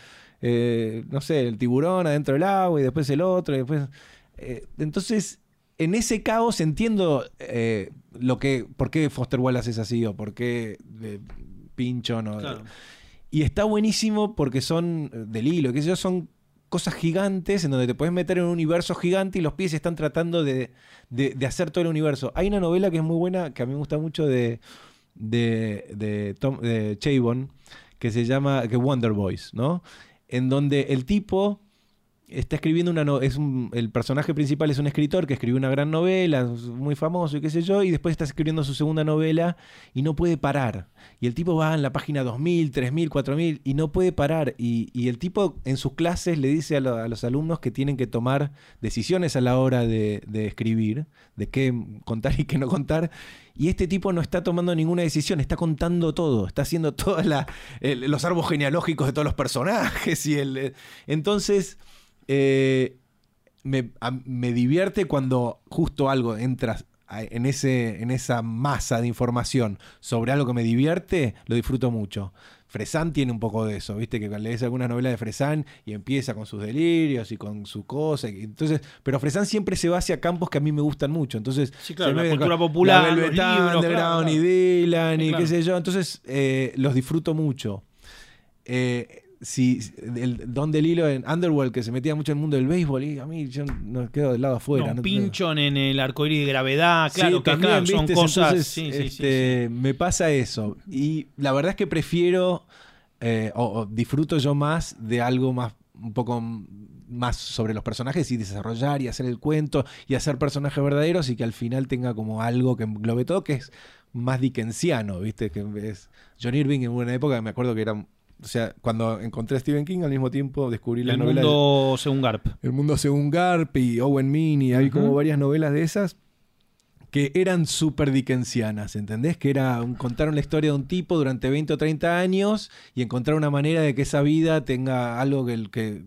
eh, no sé, el tiburón adentro del agua y después el otro. Y después, eh, entonces, en ese caos entiendo eh, lo que, por qué Foster Wallace es así o por qué eh, Pinchon o, claro. y está buenísimo porque son del hilo, que yo, son cosas gigantes en donde te puedes meter en un universo gigante y los pies están tratando de, de- hacer todo el universo. Hay una novela que es muy buena, que a mí me gusta mucho de, de, de, Tom, Chabon, que se llama que Wonder Boys, ¿no? En donde el tipo está escribiendo una es el personaje principal es un escritor que escribió una gran novela, muy famoso y qué sé yo, y después está escribiendo su segunda novela y no puede parar. Y el tipo va en la página 2000, 3000, 4000 y no puede parar. Y, y el tipo en sus clases le dice a, lo- a los alumnos que tienen que tomar decisiones a la hora de, de escribir, de qué contar y qué no contar. Y este tipo no está tomando ninguna decisión, está contando todo, está haciendo todos los árboles genealógicos de todos los personajes. Y eh, entonces, eh, me, a- me divierte cuando justo algo entra en, ese, en esa masa de información sobre algo que me divierte, lo disfruto mucho. Fresán tiene un poco de eso, ¿viste? Que lees alguna novela de Fresán y empieza con sus delirios y con su cosa. y- entonces, pero Fresán siempre se va hacia campos que a mí me gustan mucho. Entonces, Sí, claro, la cultura popular, la libros, claro, y. Dylan Sí, y claro. qué sé yo. Entonces, eh, los disfruto mucho. Eh, si el Don Delilo en Underworld que se metía mucho en el mundo del béisbol y a mí yo no quedo del lado afuera. no, no- Pinchon en el arcoíris de gravedad, Sí, claro, que también, claro, son cosas. Entonces, sí, sí, sí, este, Me pasa eso. Y la verdad es que prefiero eh, o, o disfruto yo más de algo más un poco más sobre los personajes y desarrollar y hacer el cuento y hacer personajes verdaderos y que al final tenga como algo que englobe todo, que es más dickensiano, ¿viste? Que es John Irving en una época, me acuerdo que era... O sea, cuando encontré a Stephen King, al mismo tiempo descubrí la El novela... de- mundo según Garp. el mundo según Garp y Owen y hay como varias novelas de esas que eran súper dickensianas, ¿entendés? Que era un- contar la historia de un tipo durante 20 o 30 años y encontrar una manera de que esa vida tenga algo que, el- que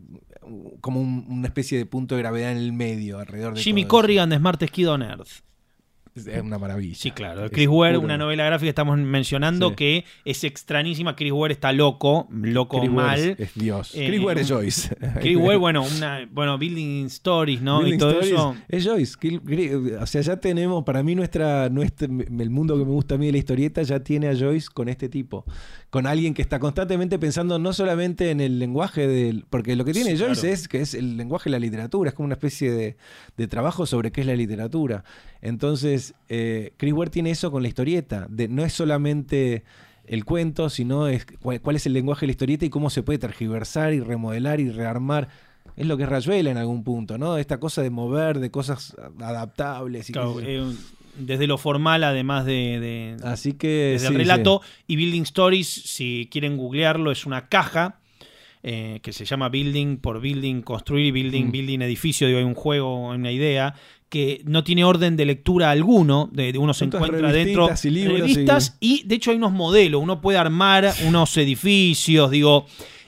como un- una especie de punto de gravedad en el medio, alrededor de Jimmy todo eso. Corrigan de Smart Skid on Earth. Es una maravilla. Sí, claro. Chris Ware, una novela gráfica estamos mencionando Sí. que es extrañísima. Chris Ware está loco, loco Chris Ware mal. es, es Dios. Eh, Chris Ware es Joyce. Chris Ware, bueno, una, bueno, Building Stories, ¿no? Building y todo Stories eso. Es Joyce. O sea, ya tenemos, para mí, nuestra, nuestra, el mundo que me gusta a mí de la historieta ya tiene a Joyce con este tipo. Con alguien que está constantemente pensando no solamente en el lenguaje del. Porque lo que tiene Sí, Joyce claro. es que es el lenguaje de la literatura, es como una especie de, de trabajo sobre qué es la literatura. Entonces, eh, Chris Ware tiene eso con la historieta. De, no es solamente el cuento, sino es cuál, cuál es el lenguaje de la historieta y cómo se puede tergiversar y remodelar y rearmar. Es lo que es Rayuela en algún punto, ¿no? Esta cosa de mover, de cosas adaptables. Y Claro, eh, desde lo formal, además de, de- Así que. desde sí, el relato. Y Building Stories, si quieren googlearlo, es una caja eh, que se llama Building por Building, construir y Building, Mm. Building edificio. Digo, hay un juego, hay una idea que no tiene orden de lectura alguno. De, de uno se encuentra dentro y libros revistas y... de hecho hay unos modelos. Uno puede armar unos edificios, digo.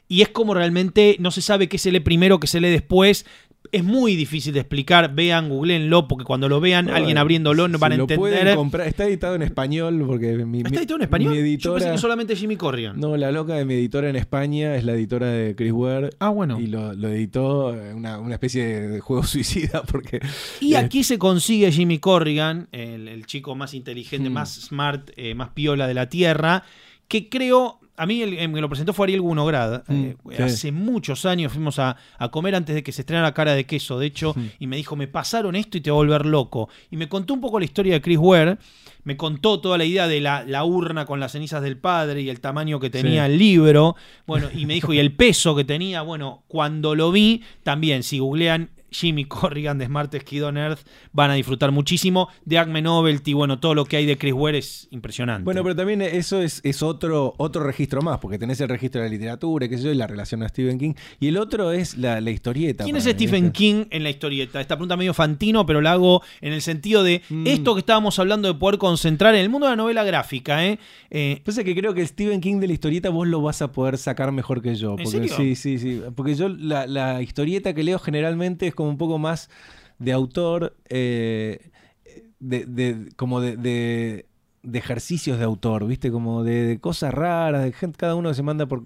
Y es como realmente no se sabe qué se lee primero, qué se lee después. Es muy difícil de explicar. Vean, googleenlo, porque cuando lo vean, alguien abriéndolo no si van a lo entender. pueden comprar. Está editado en español porque mi, ¿Está editado en español? mi Yo editora. pensé que solamente Jimmy Corrigan. No, la loca de mi editora en España es la editora de Chris Ware. Ah, bueno. Y lo, lo editó eh, una, una especie de juego suicida porque Y eh, aquí se consigue Jimmy Corrigan, el, el chico más inteligente, Hmm. más smart, eh, más piola de la Tierra, que creo, a mí el, el que lo presentó fue Ariel Gunograd. eh, Hmm, sí. Hace muchos años fuimos a, a comer antes de que se estrenara Cara de Queso, de hecho, y me dijo, me pasaron esto y te va a volver loco. Y me contó un poco la historia de Chris Ware, me contó toda la idea de la, la urna con las cenizas del padre y el tamaño que tenía Sí. el libro, bueno, y me dijo, y el peso que tenía, bueno, cuando lo vi, también, si googlean Jimmy Corrigan de Smart Skid on Earth, van a disfrutar muchísimo. De Acme Novelty, bueno, todo lo que hay de Chris Ware es impresionante. Bueno, pero también eso es, es otro, otro registro más, porque tenés el registro de la literatura, qué sé yo, y la relación a Stephen King. Y el otro es la, la historieta. ¿Quién es mí, Stephen ¿viste? King en la historieta? Esta pregunta medio fantino, pero la hago en el sentido de Mm. esto que estábamos hablando de poder concentrar en el mundo de la novela gráfica, ¿eh? Eh, Pasa que creo que Stephen King de la historieta vos lo vas a poder sacar mejor que yo. ¿En Porque, serio? Sí, sí, sí. Porque yo la, la historieta que leo generalmente es como un poco más de autor, eh, de, de- como de, de- de ejercicios de autor, ¿viste? Como de, cosas raras, de gente, cada uno que se manda por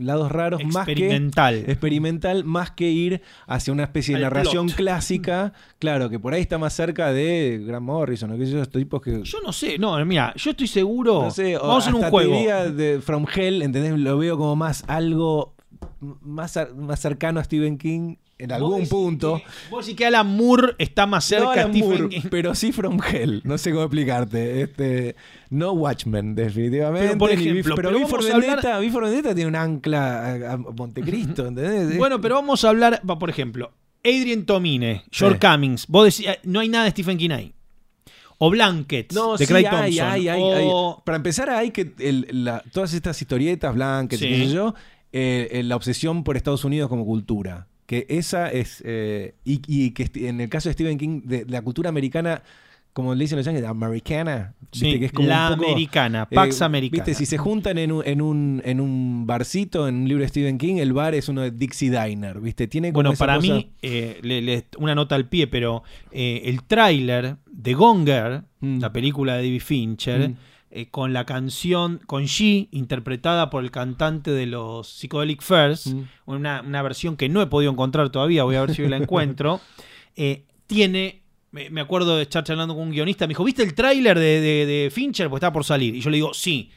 lados raros, más que experimental. experimental más que ir hacia una especie de Al narración plot. clásica, claro, que por ahí está más cerca de Grant Morrison, o qué sé yo, estos tipos que... Yo no sé, no, mira, yo estoy seguro. No sé, o Vamos hacer un juego. de From Hell, ¿entendés? Lo veo como más algo más, más cercano a Stephen King en algún punto. que- vos decís que Alan Moore está más cerca no a Stephen Moore, King. pero sí From Hell. No sé cómo explicarte. Este, no Watchmen, definitivamente. Pero, por ejemplo, pero pero V for vamos a hablar- Vendetta, Vendetta tiene un ancla a, Montecristo, ¿entendés? Bueno, pero vamos a hablar, por ejemplo, Adrian Tomine, George Sí. Cummings. Vos decís, eh, no hay nada de Stephen King ahí. O Blankets, No, de sí, Craig Thompson. hay, hay, o- hay. Para empezar, hay que el- la- todas estas historietas blancas, y Sí. qué sé yo, eh, eh, la obsesión por Estados Unidos como cultura. Que esa es. eh, y, y que en el caso de Stephen King, de, la cultura americana, como le dicen los yankees, americana. Sí, viste, que es como la un poco, americana, eh, Pax Americana. Viste, si se juntan en un, en, un, en un barcito, en un libro de Stephen King, el bar es uno de Dixie Diner, ¿viste? Tiene como Bueno, esa para cosa- mí, eh, le- le- una nota al pie, pero eh, el tráiler de Gonger, Mm. la película de David Fincher, Mm. Eh, con la canción, con She, interpretada por el cantante de los Psychedelic Furs, Mm. una, una versión que no he podido encontrar todavía, voy a ver si la encuentro, eh, tiene... Me acuerdo de estar charlando con un guionista, me dijo, ¿viste el tráiler de, de- de Fincher? Pues está por salir. Y yo le digo, sí,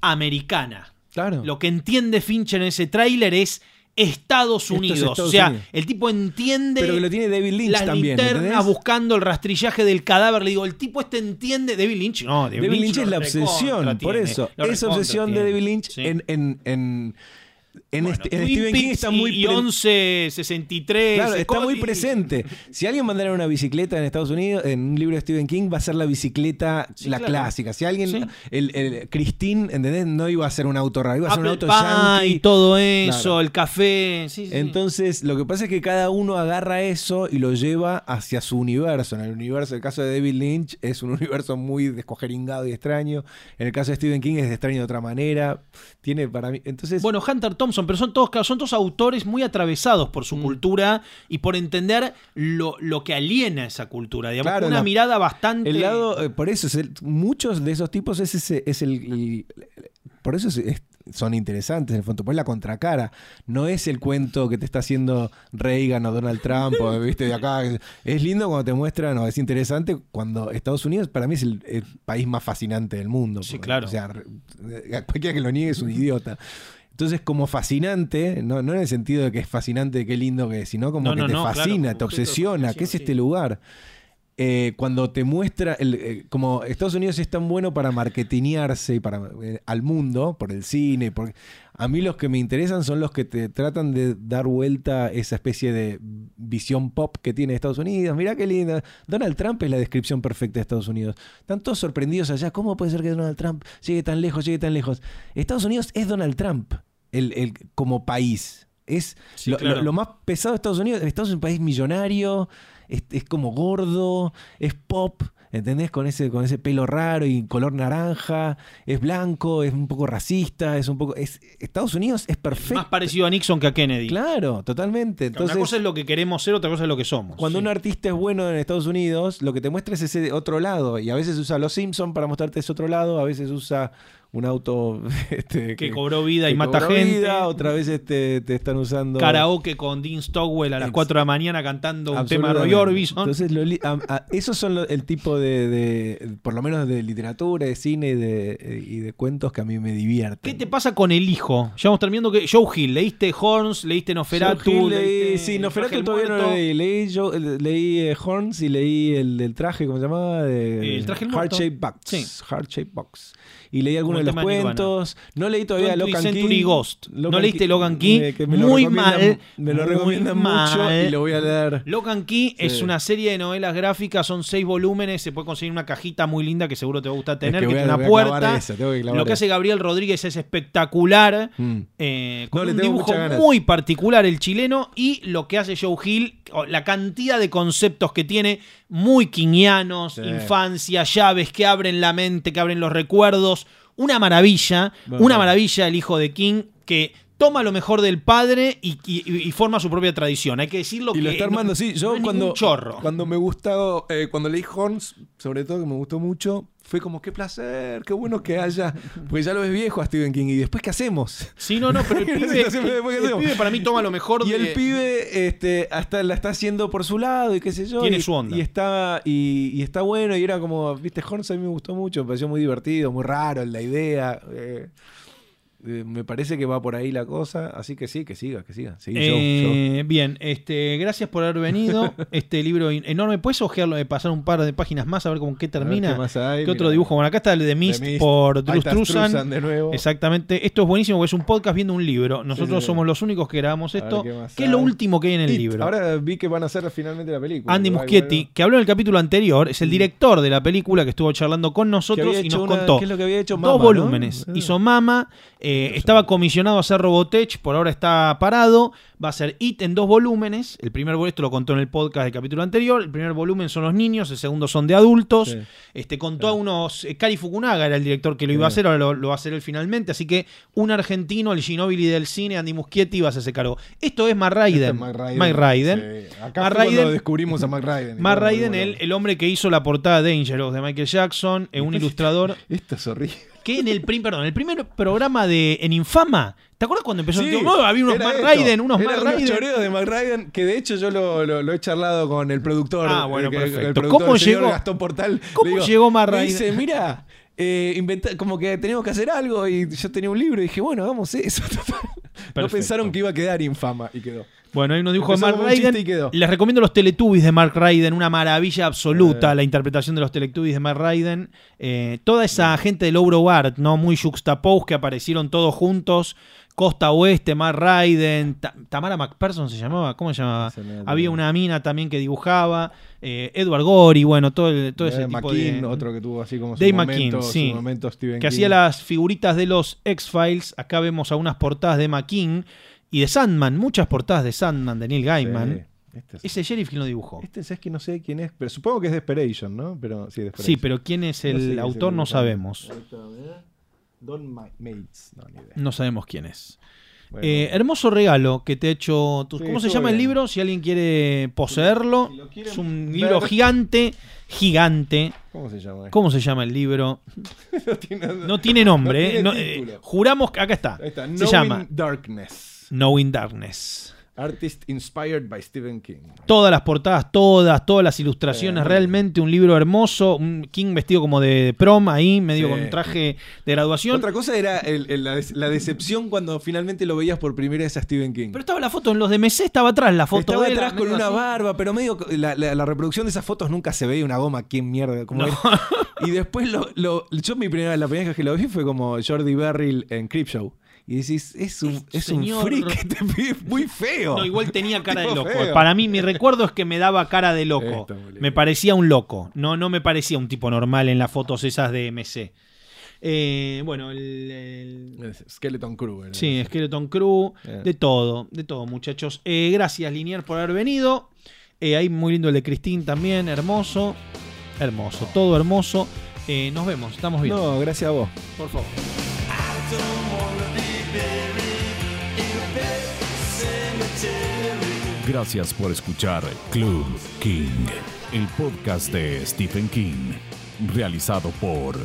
americana. Claro. Lo que entiende Fincher en ese tráiler es Estados es Unidos. Estados o sea, Unidos. el tipo entiende Pero que lo tiene David Lynch las también. buscando el rastrillaje del cadáver. Le digo, el tipo este entiende. David Lynch, no, David, David Lynch es la obsesión, por eso. recontra obsesión de. David Lynch Sí. en, en, en, en, Bueno, este- en Stephen King está y- muy y, pre- 11, 63. Claro, está muy y- presente. Si alguien mandara una bicicleta en Estados Unidos, en un libro de Stephen King, va a ser la bicicleta, Sí, la claro. clásica. Si alguien, Sí. el, el Christine, ¿entendés? No iba a ser un auto raro, iba a ser un auto yankee. todo eso, Claro. el café. sí. Entonces, lo que pasa es que cada uno agarra eso y lo lleva hacia su universo. En el universo, el caso de David Lynch es un universo muy descogeringado y extraño. En el caso de Stephen King es extraño de otra manera. Tiene para mí. Entonces, Bueno, Hunter Thompson, pero son todos, son todos autores muy atravesados por Mm. su cultura y por entender lo, lo que aliena esa cultura. Digamos, Claro, una mirada bastante. El lado, eh, por eso, es el- muchos de esos tipos es, ese, es el, el- Por eso es- es- son interesantes, en el fondo. Pues la contracara. No es el cuento que te está haciendo Reagan o Donald Trump, o, ¿viste? De acá. Es lindo cuando te muestran, o es interesante cuando Estados Unidos, para mí, es el, el país más fascinante del mundo. Sí, porque, claro. O sea, re- cualquiera que lo niegue es un idiota. Entonces, como fascinante, no, no en el sentido de que es fascinante, qué lindo que es, sino como No, que no, te claro, fascina, te obsesiona, ¿qué es este lugar? Eh, cuando te muestra, el, eh, como Estados Unidos es tan bueno para marketinearse y para, eh, al mundo, por el cine, por, a mí los que me interesan son los que te tratan de dar vuelta esa especie de visión pop que tiene Estados Unidos. Mirá qué linda. Donald Trump es la descripción perfecta de Estados Unidos. Están todos sorprendidos allá. ¿Cómo puede ser que Donald Trump llegue tan lejos, llegue tan lejos? Estados Unidos es Donald Trump el, el- como país. Es Sí, lo, claro. lo- lo más pesado de Estados Unidos. Estados Unidos es un país millonario, es, es como gordo, es pop, ¿entendés? Con ese, con ese pelo raro y color naranja, es blanco, es un poco racista, es un poco. Es, Estados Unidos es perfecto. Más parecido a Nixon que a Kennedy. Claro, totalmente. Entonces, una cosa es lo que queremos ser, otra cosa es lo que somos. cuando Sí. un artista es bueno en Estados Unidos, lo que te muestra es ese otro lado. Y a veces usa Los Simpson para mostrarte ese otro lado, a veces usa un auto este, que cobró vida y mata gente. vida, otra vez este, te están usando. Karaoke con Dean Stockwell a las Ex- 4 de la mañana cantando un tema de Roy. Orbison. Entonces, lo a- a- esos son lo- el tipo de, de- por lo menos de literatura, de cine y de, y de cuentos que a mí me divierten. ¿Qué te pasa con el hijo? Ya vamos terminando que Joe Hill, leíste Horns, leíste Noferatu, Hill leí- sí, Noferatu todavía no lo leí. Leí, eh, leí eh, Horns y leí el del traje, ¿cómo se llamaba? De, El Traje del Heart Box. Sí. Heart Shape Box. Y leí algunos de los Nirvana. cuentos. No leí todavía 20th Locan Century Key. Ghost. ¿No leíste Key, Locan Key? eh, que me Muy mal, Me lo muy recomiendan mucho mal. y lo voy a leer. Locan Key es una serie de novelas gráficas, son seis volúmenes, se puede conseguir una cajita muy linda que seguro te va a gustar tener, Es que, voy a- tiene una a puerta. esa, que Lo que hace Gabriel Rodríguez es espectacular. Mm. eh, con un dibujo muy particular el chileno y lo que hace Joe Hill, la cantidad de conceptos que tiene muy quinianos, Sí. infancia, llaves que abren la mente, que abren los recuerdos, una maravilla, Bueno. una maravilla el hijo de King que toma lo mejor del padre y, y- y forma su propia tradición. Hay que decirlo Y que lo está armando, no- sí. Yo cuando, chorro. cuando me gustó, eh, cuando leí Horns, sobre todo que me gustó mucho, fue como qué placer, qué bueno que haya. Porque ya lo ves viejo a Stephen King. ¿Y después qué hacemos? Sí, no, no, pero el pibe, el- pibe para mí toma lo mejor Y de... el pibe este, hasta la está haciendo por su lado y qué sé yo. Tiene y, su onda. Y está, y, y está bueno. Y era como, viste, Horns a mí me gustó mucho. Me pareció muy divertido, muy raro la idea. eh, me parece que va por ahí la cosa. Así que sí, que siga, que siga. Sí, yo- yo- Eh, Bien, este, gracias por haber venido. Este libro enorme. ¿Puedes ojearlo de pasar un par de páginas más a ver con qué ver termina? ¿Qué, más hay? ¿Qué otro dibujo? Bueno, acá está el de Mist, Mist. por Drew Struzan. De nuevo. Exactamente. Esto es buenísimo porque es un podcast viendo un libro. Nosotros Sí, sí. somos los únicos que grabamos ver esto. qué más ¿Qué es lo último que hay en el It. libro? Ahora vi que van a hacer finalmente la película. Andy Muschietti, bueno. que habló en el capítulo anterior, es el director de la película que estuvo charlando con nosotros y nos una- contó ¿Qué es lo que había hecho dos volúmenes. ¿no? Hizo Mama, eh, estaba comisionado a hacer Robotech, por ahora está parado. Va a ser It en dos volúmenes. El primer volumen, esto lo contó en el podcast del capítulo anterior. El primer volumen son los niños, el segundo son de adultos. Sí. Este, contó a unos. eh, Cari Fukunaga era el director que lo iba a hacer, ahora lo, lo va a hacer él finalmente. Así que un argentino, el Ginobili del cine, Andy Muschietti, va a hacerse cargo. Esto es Matt Este Raiden. es Matt Raiden. Mike Raiden. Sí. Acá Matt Raiden- descubrimos a Matt Raiden. Matt Raiden, el, el hombre que hizo la portada de Dangerous de Michael Jackson, eh, un ilustrador Esto es horrible. Que en el, prim- perdón, el primer programa de En Infama, ¿te acuerdas cuando empezó? Sí, Digo, "No, había unos Matt. Raiden, unos Matt Raiden. choreos de Matt Raiden, que de hecho yo lo, lo- lo he charlado con el productor. Ah, bueno, que- perfecto. El productor, ¿Cómo el llegó- Gastón Portal. cómo digo- llegó Matt Raiden? dice, mira, eh, inventa- como que teníamos que hacer algo y yo tenía un libro y dije, bueno, hagamos eso. no pensaron que iba a quedar infama y quedó. Bueno, hay unos dibujos de Mark Raiden. y quedó. Les recomiendo los Teletubbies de Mark Raiden, una maravilla absoluta Eh. la interpretación de los Teletubbies de Mark Raiden. Eh, toda esa gente del Art, ¿no? Muy juxtaposed, que aparecieron todos juntos. Costa Oeste, Mark Raiden, Ta- Tamara McPherson se llamaba, ¿cómo se llamaba? Había una mina también que dibujaba, eh, Edward Gorey, bueno, todo, el- todo ese tipo McKean, de... otro que tuvo así como su Dave momento, McKean, su sí. momento Stephen que King. hacía las figuritas de los X-Files. Acá vemos algunas portadas de McKean y de Sandman, muchas portadas de Sandman, de Neil Gaiman. Sí, Este, es- Ese sheriff que lo dibujó. este es que no sé quién es, pero supongo que es Desperation, ¿no? Pero sí, Desperation. Sí, pero quién es No el sé quién es autor no sabemos. Don Ma- Mates, no, ni idea. No sabemos quién es. Bueno. Eh, hermoso regalo que te ha hecho. tu- Sí, ¿Cómo se llama el libro? Si alguien quiere poseerlo. Si lo quieren es un ver. libro gigante, gigante. ¿Cómo se llama? ¿Cómo se llama el libro? no tiene, No tiene nombre. No eh, tiene eh, juramos que acá está. Está. Se llama Darkness. Knowing Darkness. Artist inspired by Stephen King. Todas las portadas, todas, todas las ilustraciones, Sí. realmente un libro hermoso. Un King vestido como de prom ahí, medio Sí. con un traje de graduación. Otra cosa era el- el- la, decepción cuando finalmente lo veías por primera vez a Stephen King. Pero estaba la foto en los de MC, estaba atrás la foto Estaba de atrás con una así. barba, pero medio. La, la- la reproducción de esas fotos nunca se veía una goma. ¿Quién mierda? Y después, lo, lo- yo mi primera, la primera vez que lo vi fue como Jordi Beryl en Creepshow. Y decís, es un, es un freak, este muy feo. No, igual tenía cara de loco. feo. Para mí, mi recuerdo es que me daba cara de loco. Esto. Me parecía un loco. No, no me parecía un tipo normal en las fotos esas de MC. Eh, bueno, el, Skeleton Crew. sí, Skeleton Crew, Bien. de todo, de todo, muchachos. Eh, gracias, Linier, por haber venido. Eh, ahí muy lindo el de Cristín también, hermoso. Hermoso, todo hermoso. Eh, nos vemos, estamos bien. No, gracias a vos. Por favor. Gracias por escuchar Club King, el podcast de Stephen King, realizado por